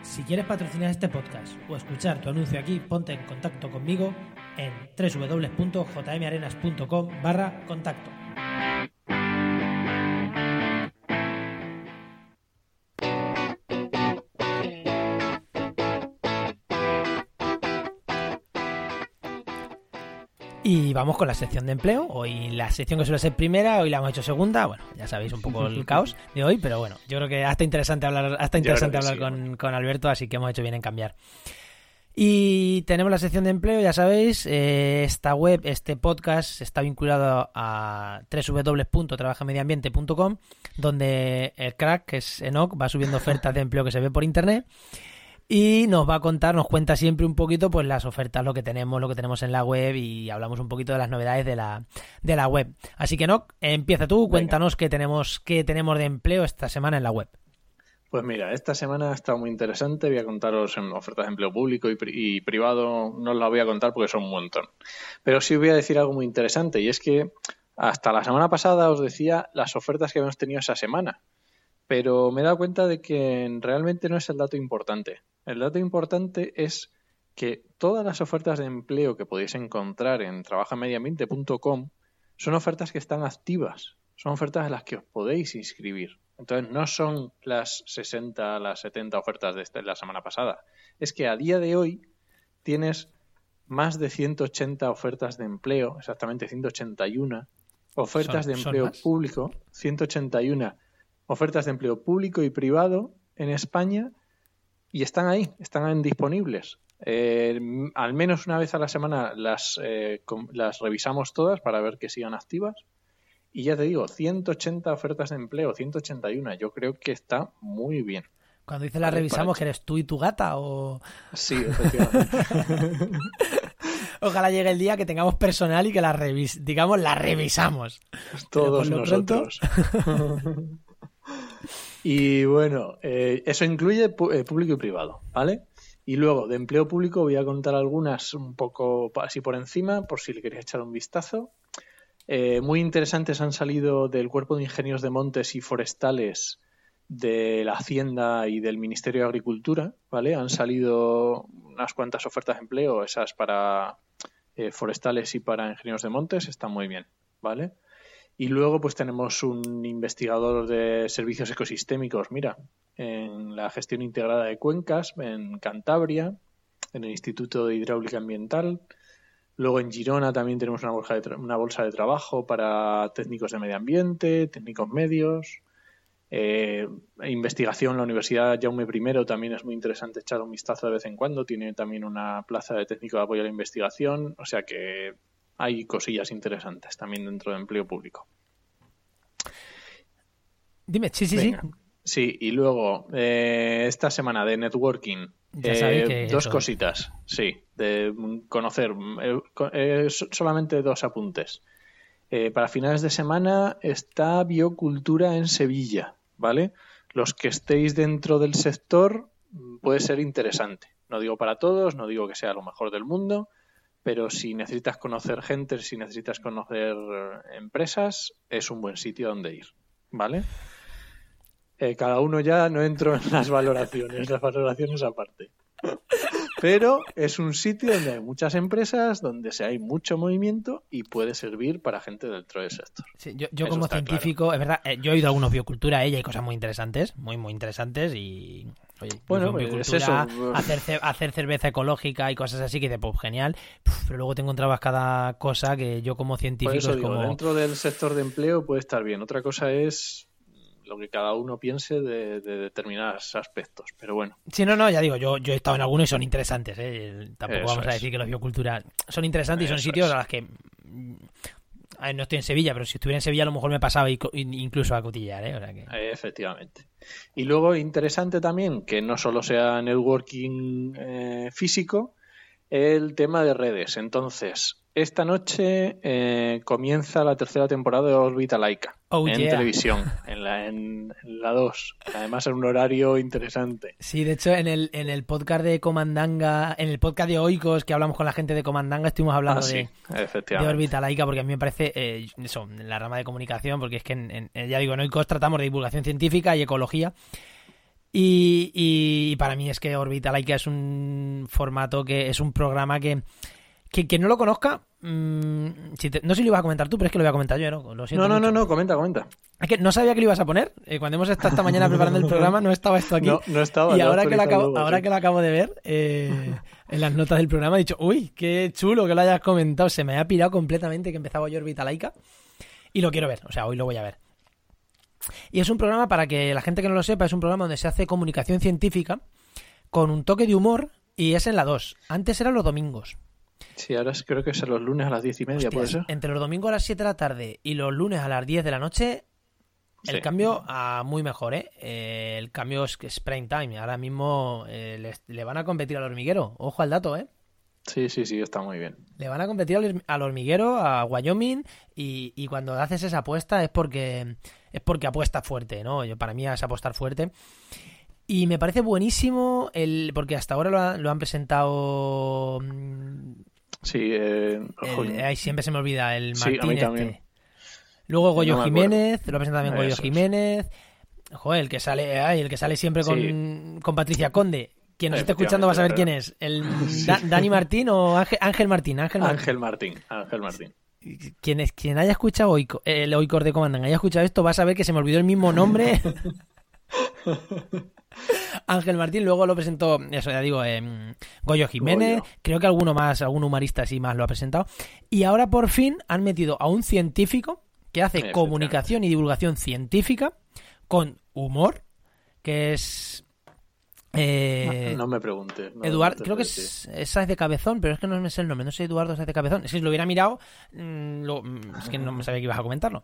Si quieres patrocinar este podcast o escuchar tu anuncio aquí, ponte en contacto conmigo en www.jmarenas.com barra contacto. Y vamos con la sección de empleo. Hoy la sección que suele ser primera, hoy la hemos hecho segunda. Bueno, ya sabéis un poco el caos de hoy, pero bueno, yo creo que hasta interesante hablar, hasta interesante hablar sí, con, con Alberto, así que hemos hecho bien en cambiar. Y tenemos la sección de empleo, ya sabéis, eh, esta web, este podcast está vinculado a www.trabajamediambiente.com, donde el crack, que es Enoch, va subiendo ofertas de empleo que se ve por internet. Y nos va a contar, nos cuenta siempre un poquito pues las ofertas, lo que tenemos, lo que tenemos en la web y hablamos un poquito de las novedades de la, de la web. Así que no, empieza tú, cuéntanos qué tenemos, qué tenemos de empleo esta semana en la web. Pues mira, esta semana ha estado muy interesante. Voy a contaros en ofertas de empleo público y, privado. No os la voy a contar porque son un montón. Pero sí voy a decir algo muy interesante y es que hasta la semana pasada os decía las ofertas que hemos tenido esa semana. Pero me he dado cuenta de que realmente no es el dato importante. El dato importante es que todas las ofertas de empleo que podéis encontrar en trabajamediambiente.com son ofertas que están activas, son ofertas en las que os podéis inscribir. Entonces no son las 60, las 70 ofertas de este, la semana pasada. Es que a día de hoy tienes más de 180 ofertas de empleo, exactamente 181 ofertas de empleo público, 181 ofertas de empleo público y privado en España y están ahí, están disponibles. Eh, al menos una vez a la semana las, eh, las revisamos todas para ver que sigan activas. Y ya te digo, 180 ofertas de empleo, 181. Yo creo que está muy bien. Cuando dice la revisamos, que eres tú y tu gata o... Sí, efectivamente. Ojalá llegue el día que tengamos personal y que la revis digamos, la revisamos. Todos nosotros. Y bueno, eh, eso incluye eh, público y privado, ¿vale? Y luego, de empleo público voy a contar algunas un poco así por encima, por si le queréis echar un vistazo. Eh, muy interesantes han salido del Cuerpo de Ingenieros de Montes y Forestales de la Hacienda y del Ministerio de Agricultura, ¿vale? Han salido unas cuantas ofertas de empleo, esas para forestales y para ingenieros de montes, están muy bien, ¿vale? Y luego pues tenemos un investigador de servicios ecosistémicos, mira, en la gestión integrada de cuencas en Cantabria, en el Instituto de Hidráulica Ambiental. Luego en Girona también tenemos una bolsa de, una bolsa de trabajo para técnicos de medio ambiente, técnicos medios. Eh, investigación, la Universidad Jaume I también es muy interesante echar un vistazo de vez en cuando. Tiene también una plaza de técnico de apoyo a la investigación. O sea que hay cosillas interesantes también dentro de empleo público. Dime, sí, sí, sí. Sí, y luego, eh, esta semana de networking, eh, dos cositas, sí, de conocer, eh, solamente dos apuntes. para finales de semana está Biocultura en Sevilla, ¿vale? Los que estéis dentro del sector mm, puede ser interesante. No digo para todos, no digo que sea lo mejor del mundo, pero si necesitas conocer gente, si necesitas conocer empresas, es un buen sitio donde ir, ¿vale? Eh, cada uno ya no entro en las valoraciones, las valoraciones aparte. Pero es un sitio donde hay muchas empresas, donde se hay mucho movimiento y puede servir para gente dentro del sector. yo, como científico, es verdad, eh, yo he oído algunos biocultura, ella hay cosas muy interesantes, muy, muy interesantes y bueno, pues eso. Hacer, hacer cerveza ecológica y cosas así que de pues genial, pero luego te encontrabas cada cosa que yo como científico como... dentro del sector de empleo puede estar bien. Otra cosa es lo que cada uno piense de, determinados aspectos, pero bueno. Sí, no, no, ya digo, yo, yo he estado en algunos y son interesantes, ¿eh? tampoco vamos a decir que los biocultura son interesantes y son sitios a los que no estoy en Sevilla, pero si estuviera en Sevilla a lo mejor me pasaba incluso a cotillar, ¿eh? Efectivamente. Y luego interesante también que no solo sea networking eh, físico, el tema de redes. Entonces, esta noche eh, comienza la tercera temporada de Orbita Laika oh, en televisión, en la, en, la 2. Además, en un horario interesante. Sí, de hecho, en el, en el podcast de Comandanga, en el podcast de Oikos que hablamos con la gente de Comandanga, estuvimos hablando ah, de, de Laica, porque a mí me parece eh, eso, en la rama de comunicación, porque es que, en, ya digo, en Oikos tratamos de divulgación científica y ecología. Y, y, para mí es que Orbita Laica es un formato que es un programa que que, no lo conozca, mm, no sé si lo ibas a comentar tú, pero es que lo voy a comentar yo, ¿no? no, no, no, no, comenta, comenta. Es que no sabía que lo ibas a poner. Eh, cuando hemos estado esta mañana preparando el programa, no estaba esto aquí. No, no estaba. Y ahora, que lo, acabo, ahora que lo acabo de ver eh, en las notas del programa, he dicho, uy, qué chulo que lo hayas comentado. Se me ha pirado completamente que empezaba yo Laica. Y lo quiero ver, o sea, hoy lo voy a ver. Y es un programa, para que la gente que no lo sepa, es un programa donde se hace comunicación científica con un toque de humor y es en la 2. Antes eran los domingos. Sí, ahora creo que es los lunes a las diez y media, ¿puede ser? Entre los domingos a las 7 de la tarde y los lunes a las 10 de la noche el cambio a muy mejor, ¿eh? ¿eh? El cambio es es prime time. Ahora mismo eh, le, van a competir al hormiguero. Ojo al dato, ¿eh? Sí, sí, sí, está muy bien. Le van a competir al, hormiguero, a Wyoming, y, y, cuando haces esa apuesta es porque es porque apuesta fuerte, ¿no? Yo, para mí es apostar fuerte. Y me parece buenísimo el porque hasta ahora lo, han presentado. Mm, sí, eh, ahí siempre se me olvida el Martín este. Luego Goyo Jiménez, lo ha presentado también Goyo Jiménez. Joder, el que sale, ay, el que sale siempre con, con Patricia Conde. Quien nos esté escuchando va a saber quién es. El Dani Martín o Ángel, Martín. Ángel Martín. Ángel Martín. Ángel Martín. Quien, quien haya escuchado el Oicor de Comandan, haya escuchado esto, va a saber que se me olvidó el mismo nombre. Ángel Martín, luego lo presentó, eso ya digo, eh, Goyo Jiménez, creo que alguno más, algún humorista así más lo ha presentado. Y ahora por fin han metido a un científico que hace comunicación y divulgación científica con humor, que es eh, no, me pregunte Eduardo, creo que es, es de Cabezón, pero es que no me sé el nombre. No sé Eduardo Sáez de Cabezón. Si lo hubiera mirado, mm, mm, es que no me sabía que ibas a comentarlo.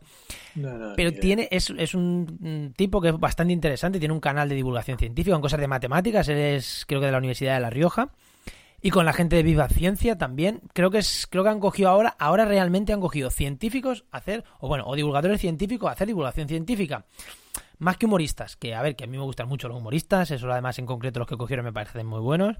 pero tiene es, es un tipo que es bastante interesante. Tiene un canal de divulgación científica en cosas de matemáticas. Él es, creo que de la Universidad de La Rioja. Y con la gente de Viva Ciencia también. Creo que es, creo que han cogido ahora, ahora realmente han cogido científicos a hacer, o bueno, o divulgadores científicos a hacer divulgación científica más que humoristas, que a ver, que a mí me gustan mucho los humoristas, eso además en concreto los que cogieron me parecen muy buenos.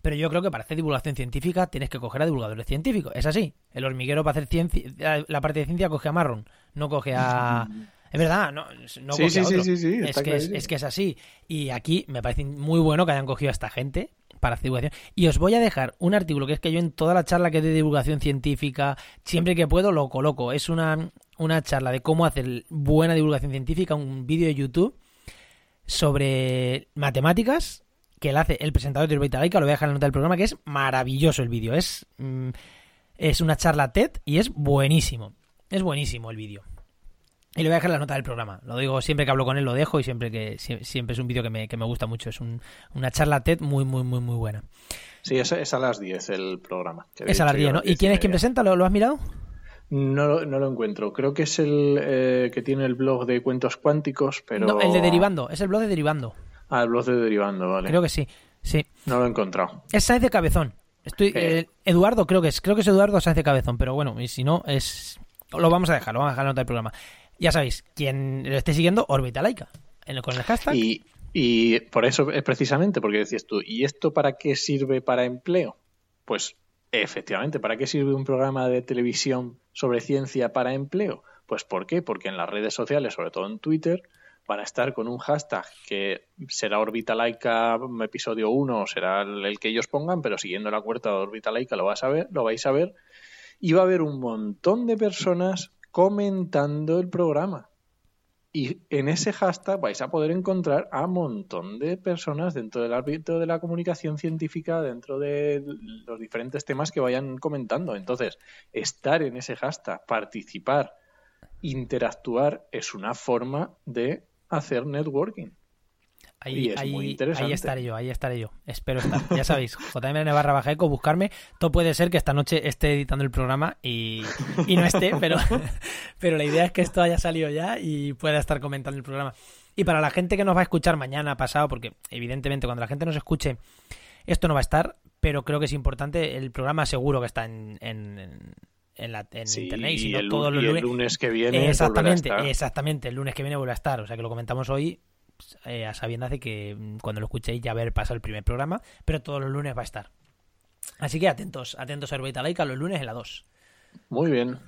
Pero yo creo que para hacer divulgación científica tienes que coger a divulgadores científicos. Es así. El hormiguero para hacer ciencia, la parte de ciencia coge a Marron, no coge a... Es verdad, no, no sí, sí, sí, sí, es, que es, es, que es así. Y aquí me parece muy bueno que hayan cogido a esta gente para hacer divulgación. Y os voy a dejar un artículo que es que yo en toda la charla que de divulgación científica, siempre que puedo lo coloco. Es una, una charla de cómo hacer buena divulgación científica, un vídeo de YouTube sobre matemáticas que le hace el presentador de Orbita Laica, lo voy a dejar en la nota del programa, que es maravilloso el vídeo. Es, mm, es una charla TED y es buenísimo. Es buenísimo el vídeo. Y le voy a dejar la nota del programa. Lo digo siempre que hablo con él, lo dejo y siempre que siempre es un vídeo que me, que me gusta mucho. Es una charla TED muy, muy, muy, muy buena. Sí, es, es a las 10 el programa. Es a las 10, ¿no? ¿Y quién es quien presenta? ¿Lo, has mirado? No, no lo encuentro. Creo que es el eh, que tiene el blog de cuentos cuánticos, pero... No, el de Derivando. Es el blog de Derivando. Ah, el blog de Derivando, vale. Creo que sí. Sí. No lo he encontrado. Es Sáenz de Cabezón. Estoy, eh, Eduardo, creo que es. Creo que es Eduardo Sáenz de Cabezón, pero bueno, y si no, es. Lo vamos a dejar, lo vamos a dejar en nota del programa. Ya sabéis, quien lo esté siguiendo, Orbita Laica. Con el hashtag. Y, y por eso es precisamente, porque decías tú, ¿y esto para qué sirve para empleo? Pues Efectivamente, ¿para qué sirve un programa de televisión sobre ciencia para empleo? Pues ¿por qué? Porque en las redes sociales, sobre todo en Twitter, van a estar con un hashtag que será Orbitalaika episodio 1 o será el que ellos pongan, pero siguiendo la cuenta de Orbitalaika lo vas a ver, lo vais a ver y va a haber un montón de personas comentando el programa. Y en ese hashtag vais a poder encontrar a un montón de personas dentro del ámbito de la comunicación científica, dentro de los diferentes temas que vayan comentando. Entonces, estar en ese hashtag, participar, interactuar, es una forma de hacer networking. Ahí, ahí, ahí, estaré yo, ahí estaré yo. Espero estar. Ya sabéis, JMN barra baja eco, buscarme. Todo puede ser que esta noche esté editando el programa y, no esté, pero, pero la idea es que esto haya salido ya y pueda estar comentando el programa. Y para la gente que nos va a escuchar mañana, pasado, porque evidentemente cuando la gente nos escuche, esto no va a estar, pero creo que es importante. El programa seguro que está en, en, en, la, en internet. Y, el, todos los lunes, que viene. Exactamente, exactamente. El lunes que viene vuelve a estar. O sea que lo comentamos hoy eh, a sabiendas de que mm, cuando lo escuchéis ya haber pasado el primer programa, pero todos los lunes va a estar. Así que atentos, atentos a Orbita Laica los lunes en la 2. Muy bien.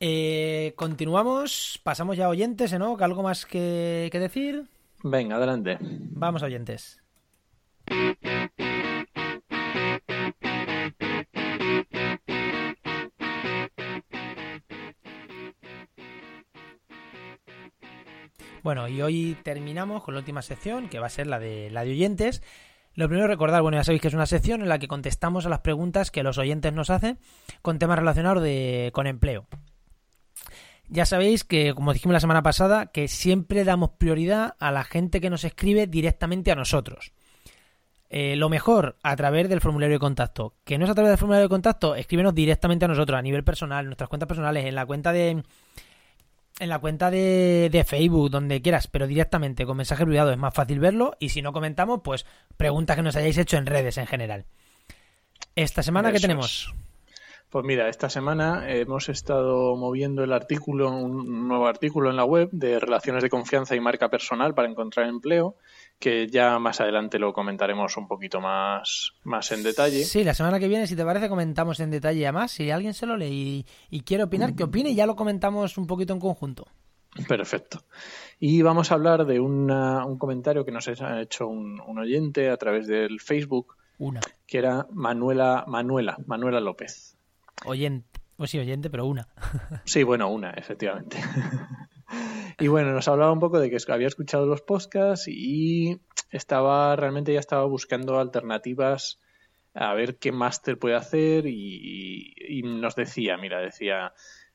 Eh, continuamos, pasamos ya a oyentes, ¿no? ¿Algo más que, que decir? Venga, adelante. Vamos a oyentes. Bueno, y hoy terminamos con la última sección, que va a ser la de la de oyentes. Lo primero recordar, bueno, ya sabéis que es una sección en la que contestamos a las preguntas que los oyentes nos hacen con temas relacionados de, con empleo. Ya sabéis que, como dijimos la semana pasada, que siempre damos prioridad a la gente que nos escribe directamente a nosotros. Eh, lo mejor, a través del formulario de contacto. Que no es a través del formulario de contacto, escríbenos directamente a nosotros, a nivel personal, en nuestras cuentas personales, en la cuenta de, en la cuenta de, de, Facebook, donde quieras, pero directamente con mensaje privado es más fácil verlo. Y si no comentamos, pues preguntas que nos hayáis hecho en redes en general. Esta semana, ¿qué tenemos? Pues mira, esta semana hemos estado moviendo el artículo, un nuevo artículo en la web de relaciones de confianza y marca personal para encontrar empleo, que ya más adelante lo comentaremos un poquito más, más en detalle. Sí, la semana que viene, si te parece, comentamos en detalle a más. Si alguien se lo lee y, quiere opinar, que opine y ya lo comentamos un poquito en conjunto. Perfecto. Y vamos a hablar de un comentario que nos ha hecho un, un oyente a través del Facebook, una. que era Manuela, Manuela, Manuela López. Oyente, pues sí, oyente, pero una. sí, bueno, una, efectivamente. y bueno, nos hablaba un poco de que había escuchado los podcasts y estaba, realmente ya estaba buscando alternativas a ver qué máster puede hacer y, y, nos decía, mira, decía,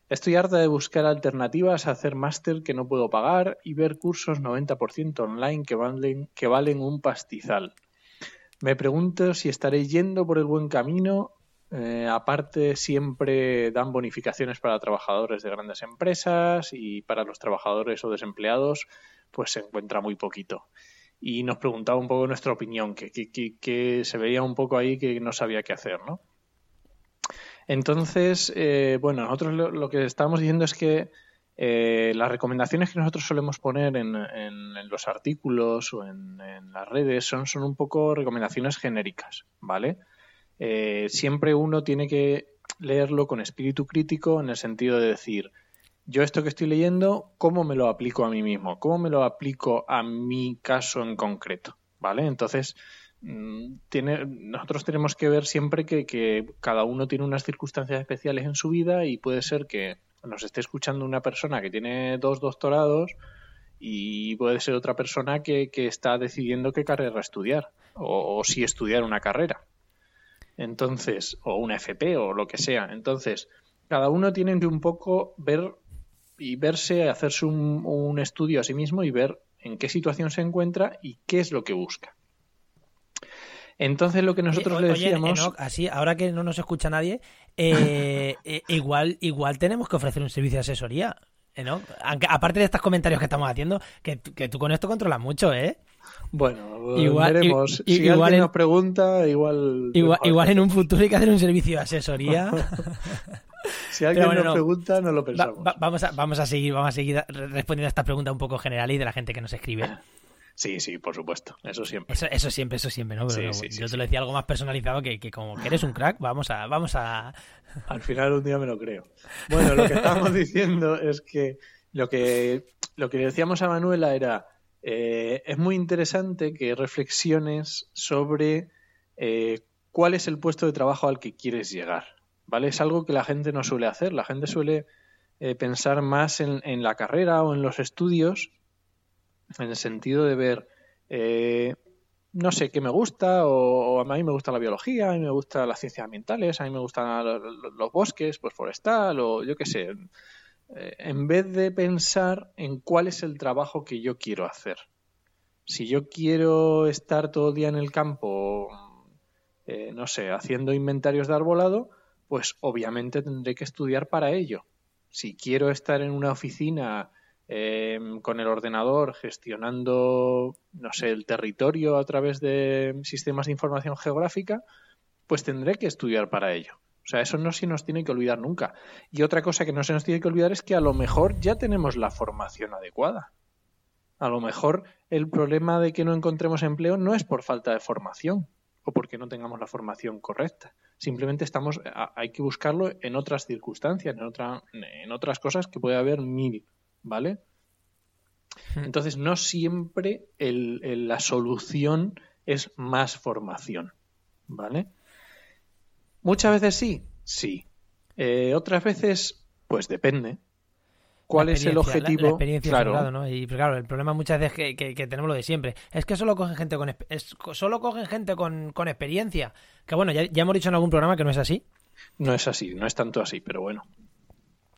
estoy harta de buscar alternativas a hacer máster que no puedo pagar y ver cursos 90% online que valen, que valen un pastizal. Me pregunto si estaré yendo por el buen camino eh, aparte, siempre dan bonificaciones para trabajadores de grandes empresas y para los trabajadores o desempleados, pues se encuentra muy poquito. Y nos preguntaba un poco nuestra opinión, que, que, se veía un poco ahí que no sabía qué hacer, ¿no? Entonces, eh, bueno, nosotros lo, que estamos diciendo es que eh, las recomendaciones que nosotros solemos poner en, los artículos o en, en, las redes son, son un poco recomendaciones genéricas, ¿vale? Eh, siempre uno tiene que leerlo con espíritu crítico en el sentido de decir, yo esto que estoy leyendo, ¿cómo me lo aplico a mí mismo? ¿Cómo me lo aplico a mi caso en concreto? ¿Vale? Entonces, mm, tiene, nosotros tenemos que ver siempre que, cada uno tiene unas circunstancias especiales en su vida y puede ser que nos esté escuchando una persona que tiene dos doctorados y puede ser otra persona que, está decidiendo qué carrera estudiar o si estudiar una carrera. Entonces, o una FP o lo que sea. Entonces, cada uno tiene que un poco ver y verse, hacerse un, estudio a sí mismo y ver en qué situación se encuentra y qué es lo que busca. Entonces lo que nosotros le decíamos... así, ahora que no nos escucha nadie, eh, eh, igual, igual tenemos que ofrecer un servicio de asesoría. Aunque, aparte de estos comentarios que estamos haciendo, que, que tú con esto controlas mucho, ¿eh? Bueno, igual, veremos. si alguien nos pregunta, igual... Igual, en un futuro hay que hacer un servicio de asesoría. si alguien nos pregunta, no lo pensamos. vamos, a, vamos, a seguir, vamos a seguir respondiendo a esta pregunta un poco general y de la gente que nos escribe. Sí, sí, por supuesto. Eso siempre. Eso, siempre, eso siempre, ¿no? Pero yo te lo decía algo más personalizado que, que, como que eres un crack, vamos a, vamos a. Al final un día me lo creo. Bueno, lo que estábamos diciendo es que lo que lo que decíamos a Manuela era eh, es muy interesante que reflexiones sobre eh, cuál es el puesto de trabajo al que quieres llegar. ¿Vale? Es algo que la gente no suele hacer. La gente suele eh, pensar más en, la carrera o en los estudios, en el sentido de ver, no sé, qué me gusta, o, a mí me gusta la biología, a mí me gustan las ciencias ambientales, a mí me gustan los, los bosques, pues forestal, o yo qué sé eh, en vez de pensar en cuál es el trabajo que yo quiero hacer. Si yo quiero estar todo el día en el campo, eh, no sé, haciendo inventarios de arbolado, pues obviamente tendré que estudiar para ello. Si quiero estar en una oficina em, con el ordenador gestionando, no sé, el territorio a través de sistemas de información geográfica, pues tendré que estudiar para ello. O sea, eso no se nos tiene que olvidar nunca. Y otra cosa que no se nos tiene que olvidar es que a lo mejor ya tenemos la formación adecuada. A lo mejor el problema de que no encontremos empleo no es por falta de formación o porque no tengamos la formación correcta. Simplemente estamos, hay que buscarlo en otras circunstancias, en, otra, en otras cosas que puede haber mil, ¿vale? Entonces, no siempre la solución es más formación, ¿vale? Muchas veces sí, sí. Eh, otras veces, pues depende. ¿Cuál es el objetivo? La, experiencia claro. ¿no? Y claro, el problema muchas veces que, que, tenemos lo de siempre. Es que solo cogen gente con solo cogen gente con, con experiencia. Que bueno, ya, hemos dicho en algún programa que no es así. No es así, no es tanto así, pero bueno.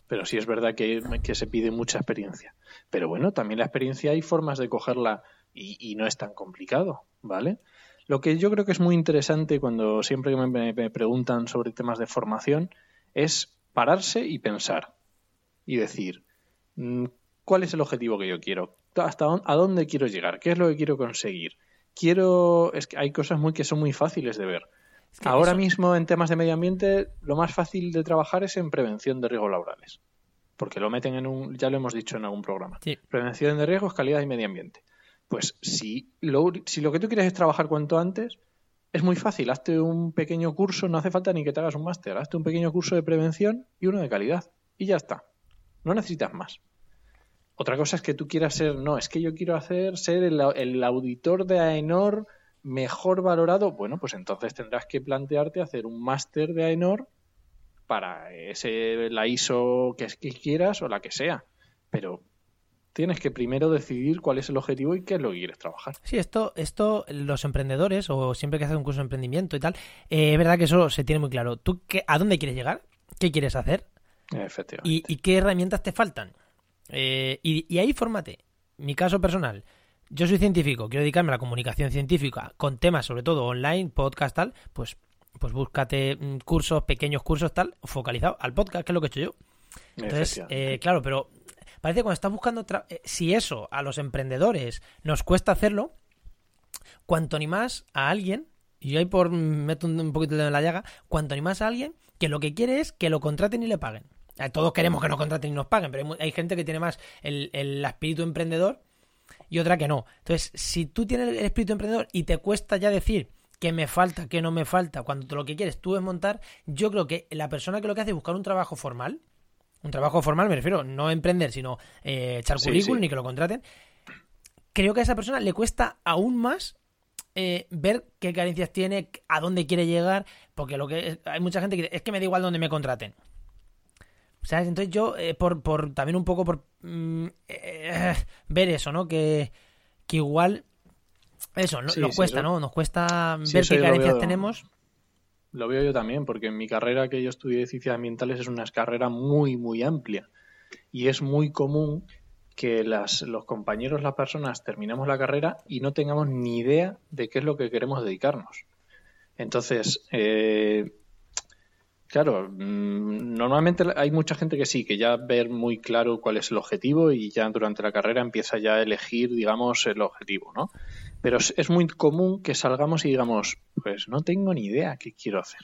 Pero sí es verdad que, que se pide mucha experiencia. Pero bueno, también la experiencia hay formas de cogerla y, y no es tan complicado, ¿vale? Lo que yo creo que es muy interesante cuando siempre me, me preguntan sobre temas de formación es pararse y pensar y decir, mm, ¿cuál es el objetivo que yo quiero? ¿Hasta dónde, a dónde quiero llegar? ¿Qué es lo que quiero conseguir? Quiero, es que hay cosas muy que son muy fáciles de ver. Ahora mismo en temas de medio ambiente lo más fácil de trabajar es en prevención de riesgos laborales, porque lo meten en un, ya lo hemos dicho en algún programa. Prevención de riesgos, calidad y medio ambiente. Pues si lo, si lo que tú quieres es trabajar cuanto antes, es muy fácil, hazte un pequeño curso, no hace falta ni que te hagas un máster, hazte un pequeño curso de prevención y uno de calidad. Y ya está. No necesitas más. Otra cosa es que tú quieras ser, no, es que yo quiero hacer ser el, auditor de AENOR mejor valorado. Bueno, pues entonces tendrás que plantearte hacer un máster de AENOR para ese, la ISO que, que quieras o la que sea. Pero tienes que primero decidir cuál es el objetivo y qué es lo que quieres trabajar. Sí, esto, esto los emprendedores o siempre que haces un curso de emprendimiento y tal, eh, es verdad que eso se tiene muy claro. ¿Tú qué, a dónde quieres llegar? ¿Qué quieres hacer? Efectivamente. ¿Y, qué herramientas te faltan? Eh, y, ahí fórmate. Mi caso personal. Yo soy científico, quiero dedicarme a la comunicación científica con temas sobre todo online, podcast, tal, pues, pues búscate mm, cursos, pequeños cursos, tal, focalizados al podcast, que es lo que he hecho yo. Entonces, eh, claro, pero Parece que cuando estás buscando... Eh, si eso a los emprendedores nos cuesta hacerlo, cuanto ni más a alguien, y yo ahí por meto un, poquito de la llaga, cuanto ni más a alguien que lo que quiere es que lo contraten y le paguen. Eh, todos queremos que nos contraten y nos paguen, pero hay, gente que tiene más el, espíritu emprendedor y otra que no. Entonces, si tú tienes el espíritu emprendedor y te cuesta ya decir que me falta, que no me falta, cuando lo que quieres tú es montar, yo creo que la persona que lo que hace es buscar un trabajo formal, un trabajo formal, me refiero, no emprender, sino eh, echar currículum ni que lo contraten, creo que a esa persona le cuesta aún más eh, ver qué carencias tiene, a dónde quiere llegar, porque lo que hay mucha gente que dice, es que me da igual dónde me contraten. ¿Sabes? Entonces yo, eh, por, por, también un poco por mm, ver eso, ¿no? Que, que igual, eso, nos cuesta, ¿no? Nos cuesta ver qué carencias tenemos lo veo yo también, porque en mi carrera que yo estudié de ciencias ambientales es una carrera muy, muy amplia. Y es muy común que las, los compañeros, las personas, terminemos la carrera y no tengamos ni idea de qué es lo que queremos dedicarnos. Entonces, eh, claro, mm, normalmente hay mucha gente que sí, que ya ver muy claro cuál es el objetivo y ya durante la carrera empieza ya a elegir, digamos, el objetivo, ¿no? Pero es muy común que salgamos y digamos, pues no tengo ni idea qué quiero hacer.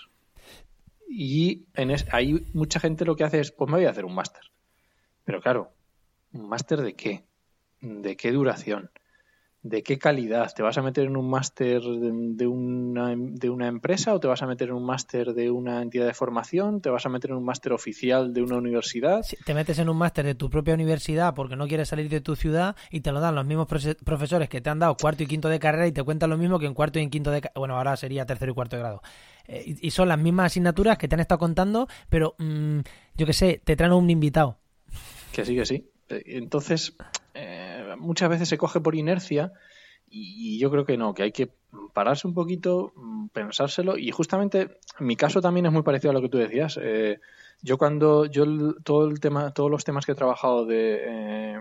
Y en ahí mucha gente lo que hace es, pues me voy a hacer un máster. Pero claro, ¿un máster de qué? ¿De qué duración? ¿De qué calidad? ¿Te vas a meter en un máster de una, de una empresa o te vas a meter en un máster de una entidad de formación? ¿Te vas a meter en un máster oficial de una universidad? te metes en un máster de tu propia universidad porque no quieres salir de tu ciudad y te lo dan los mismos profesores que te han dado cuarto y quinto de carrera y te cuentan lo mismo que en cuarto y en quinto de... Bueno, ahora sería tercero y cuarto de grado. Eh, y son las mismas asignaturas que te han estado contando, pero mm, yo qué sé, te traen un invitado. Que sí, que sí. Eh, entonces, eh, muchas veces se coge por inercia y yo creo que no, que hay que pararse un poquito, mm, pensárselo y justamente mi caso también es muy parecido a lo que tú decías. Eh, yo cuando yo todo el tema, todos los temas que he trabajado de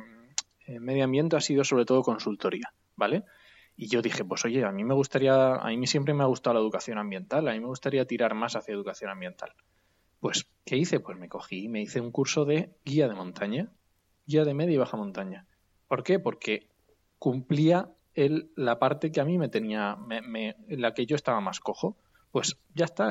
medio ambiente ha sido sobre todo consultoría, ¿vale? Y yo dije, pues oye, a mí me gustaría, a mí siempre me ha gustado la educación ambiental, a mí me gustaría tirar más hacia educación ambiental. Pues, ¿qué hice? Pues me cogí y me hice un curso de guía de montaña guía de media y baja montaña. ¿Por qué? Porque cumplía el, la parte que a mí me tenía, me, en la que yo estaba más cojo. Pues ya está,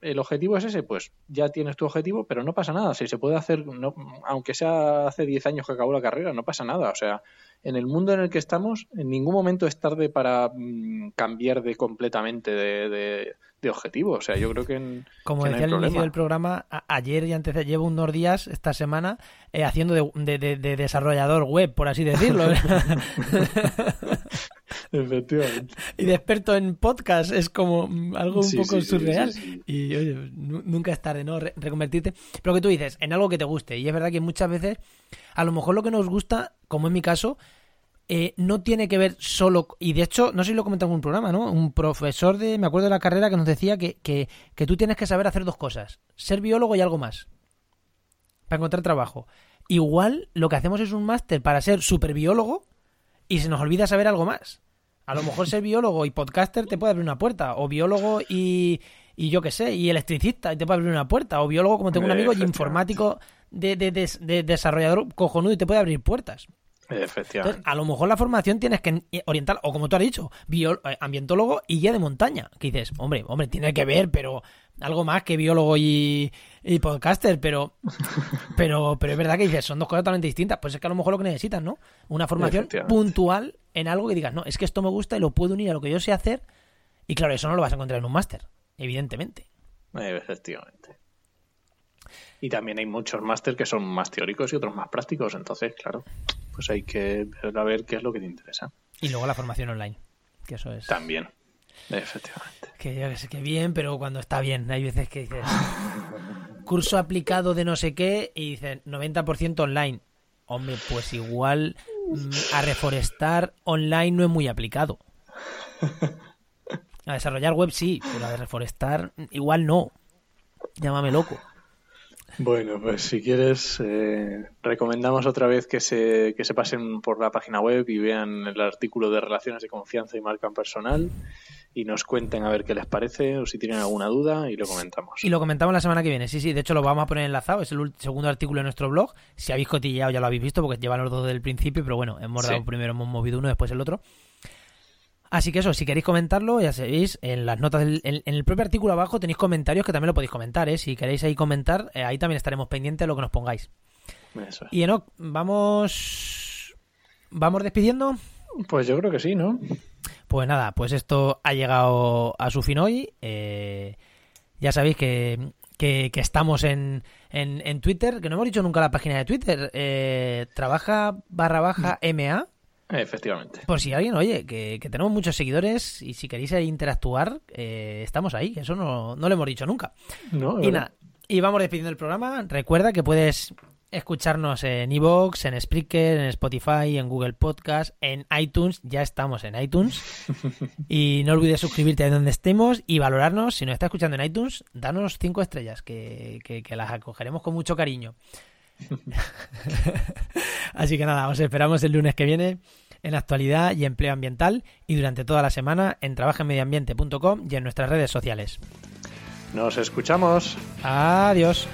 el objetivo es ese, pues ya tienes tu objetivo, pero no pasa nada. Si se puede hacer, no, aunque sea hace 10 años que acabó la carrera, no pasa nada. O sea, en el mundo en el que estamos, en ningún momento es tarde para mm, cambiar de completamente de, objetivo. O sea, yo creo que. Como decía al inicio del programa, ayer y antes de, llevo unos días, esta semana, eh, haciendo de, de, desarrollador web, por así decirlo. Efectivamente. Y de experto en podcast es como algo un poco surreal. y oye, nunca es tarde, ¿no? reconvertirte. Pero que tú dices, en algo que te guste. Y es verdad que muchas veces, a lo mejor lo que nos gusta, como en mi caso, eh, no tiene que ver solo. Y de hecho, no sé si lo comentamos en un programa, ¿no? Un profesor de, me acuerdo de la carrera, que nos decía que, que, que tú tienes que saber hacer dos cosas: ser biólogo y algo más. Para encontrar trabajo. Igual lo que hacemos es un máster para ser superbiólogo y se nos olvida saber algo más. A lo mejor ser biólogo y podcaster te puede abrir una puerta, o biólogo y, y yo qué sé, y electricista, y te puede abrir una puerta, o biólogo, como tengo un amigo, y informático de, de, de, de desarrollador cojonudo y te puede abrir puertas. Efectivamente. Entonces, a lo mejor la formación tienes que orientar, o como tú has dicho, eh, ambientólogo y guía de montaña. Que dices, hombre, hombre, tiene que ver, pero algo más que biólogo y, y podcaster, pero, pero, pero es verdad que dices, son dos cosas totalmente distintas. Pues es que a lo mejor lo que necesitas, ¿no? Una formación puntual en algo que digas, no, es que esto me gusta y lo puedo unir a lo que yo sé hacer. Y claro, eso no lo vas a encontrar en un máster, evidentemente. Efectivamente. Y también hay muchos máster que son más teóricos y otros más prácticos, entonces, claro, pues hay que ver a ver qué es lo que te interesa. Y luego la formación online, que eso es... También, efectivamente. Que yo que sé que bien, pero cuando está bien. Hay veces que dices curso aplicado de no sé qué y dices 90% online. Hombre, pues igual mm, a reforestar online no es muy aplicado. A desarrollar web sí, pero a de reforestar igual no. Llámame loco. Bueno, pues si quieres, eh, recomendamos otra vez que se, que se pasen por la página web y vean el artículo de relaciones de confianza y marca personal y nos cuenten a ver qué les parece o si tienen alguna duda y lo comentamos. Y lo comentamos la semana que viene. Sí, sí, de hecho lo vamos a poner enlazado. Es el segundo artículo de nuestro blog. Si habéis cotilleado ya lo habéis visto porque llevan los dos del principio, pero bueno, hemos dado Sí. primero, hemos movido uno, después el otro. Así que eso, si queréis comentarlo, ya sabéis, en las notas, del- en, en el propio artículo abajo tenéis comentarios que también lo podéis comentar, ¿eh? Si queréis ahí comentar, eh, ahí también estaremos pendientes de lo que nos pongáis. Eso es. Y Enoch, vamos... ¿Vamos despidiendo? Pues yo creo que sí, ¿no? Pues nada, pues esto ha llegado a su fin hoy. Eh, ya sabéis que, que- que estamos en, en, en Twitter, que no hemos dicho nunca la página de Twitter. Eh, trabaja barra baja MA. Efectivamente. Por si alguien, oye, que, que tenemos muchos seguidores y si queréis interactuar, eh, estamos ahí. Eso no, no lo hemos dicho nunca. No, Y nada, y vamos despidiendo el programa. Recuerda que puedes escucharnos en Evox, en Spreaker, en Spotify, en Google Podcast, en iTunes. Ya estamos en iTunes. Y no olvides suscribirte a donde estemos y valorarnos. Si nos está escuchando en iTunes, danos cinco estrellas, que, que- que las acogeremos con mucho cariño. Así que nada, os esperamos el lunes que viene en actualidad y empleo ambiental y durante toda la semana en trabajenmedioambiente.com y en nuestras redes sociales. Nos escuchamos. Adiós.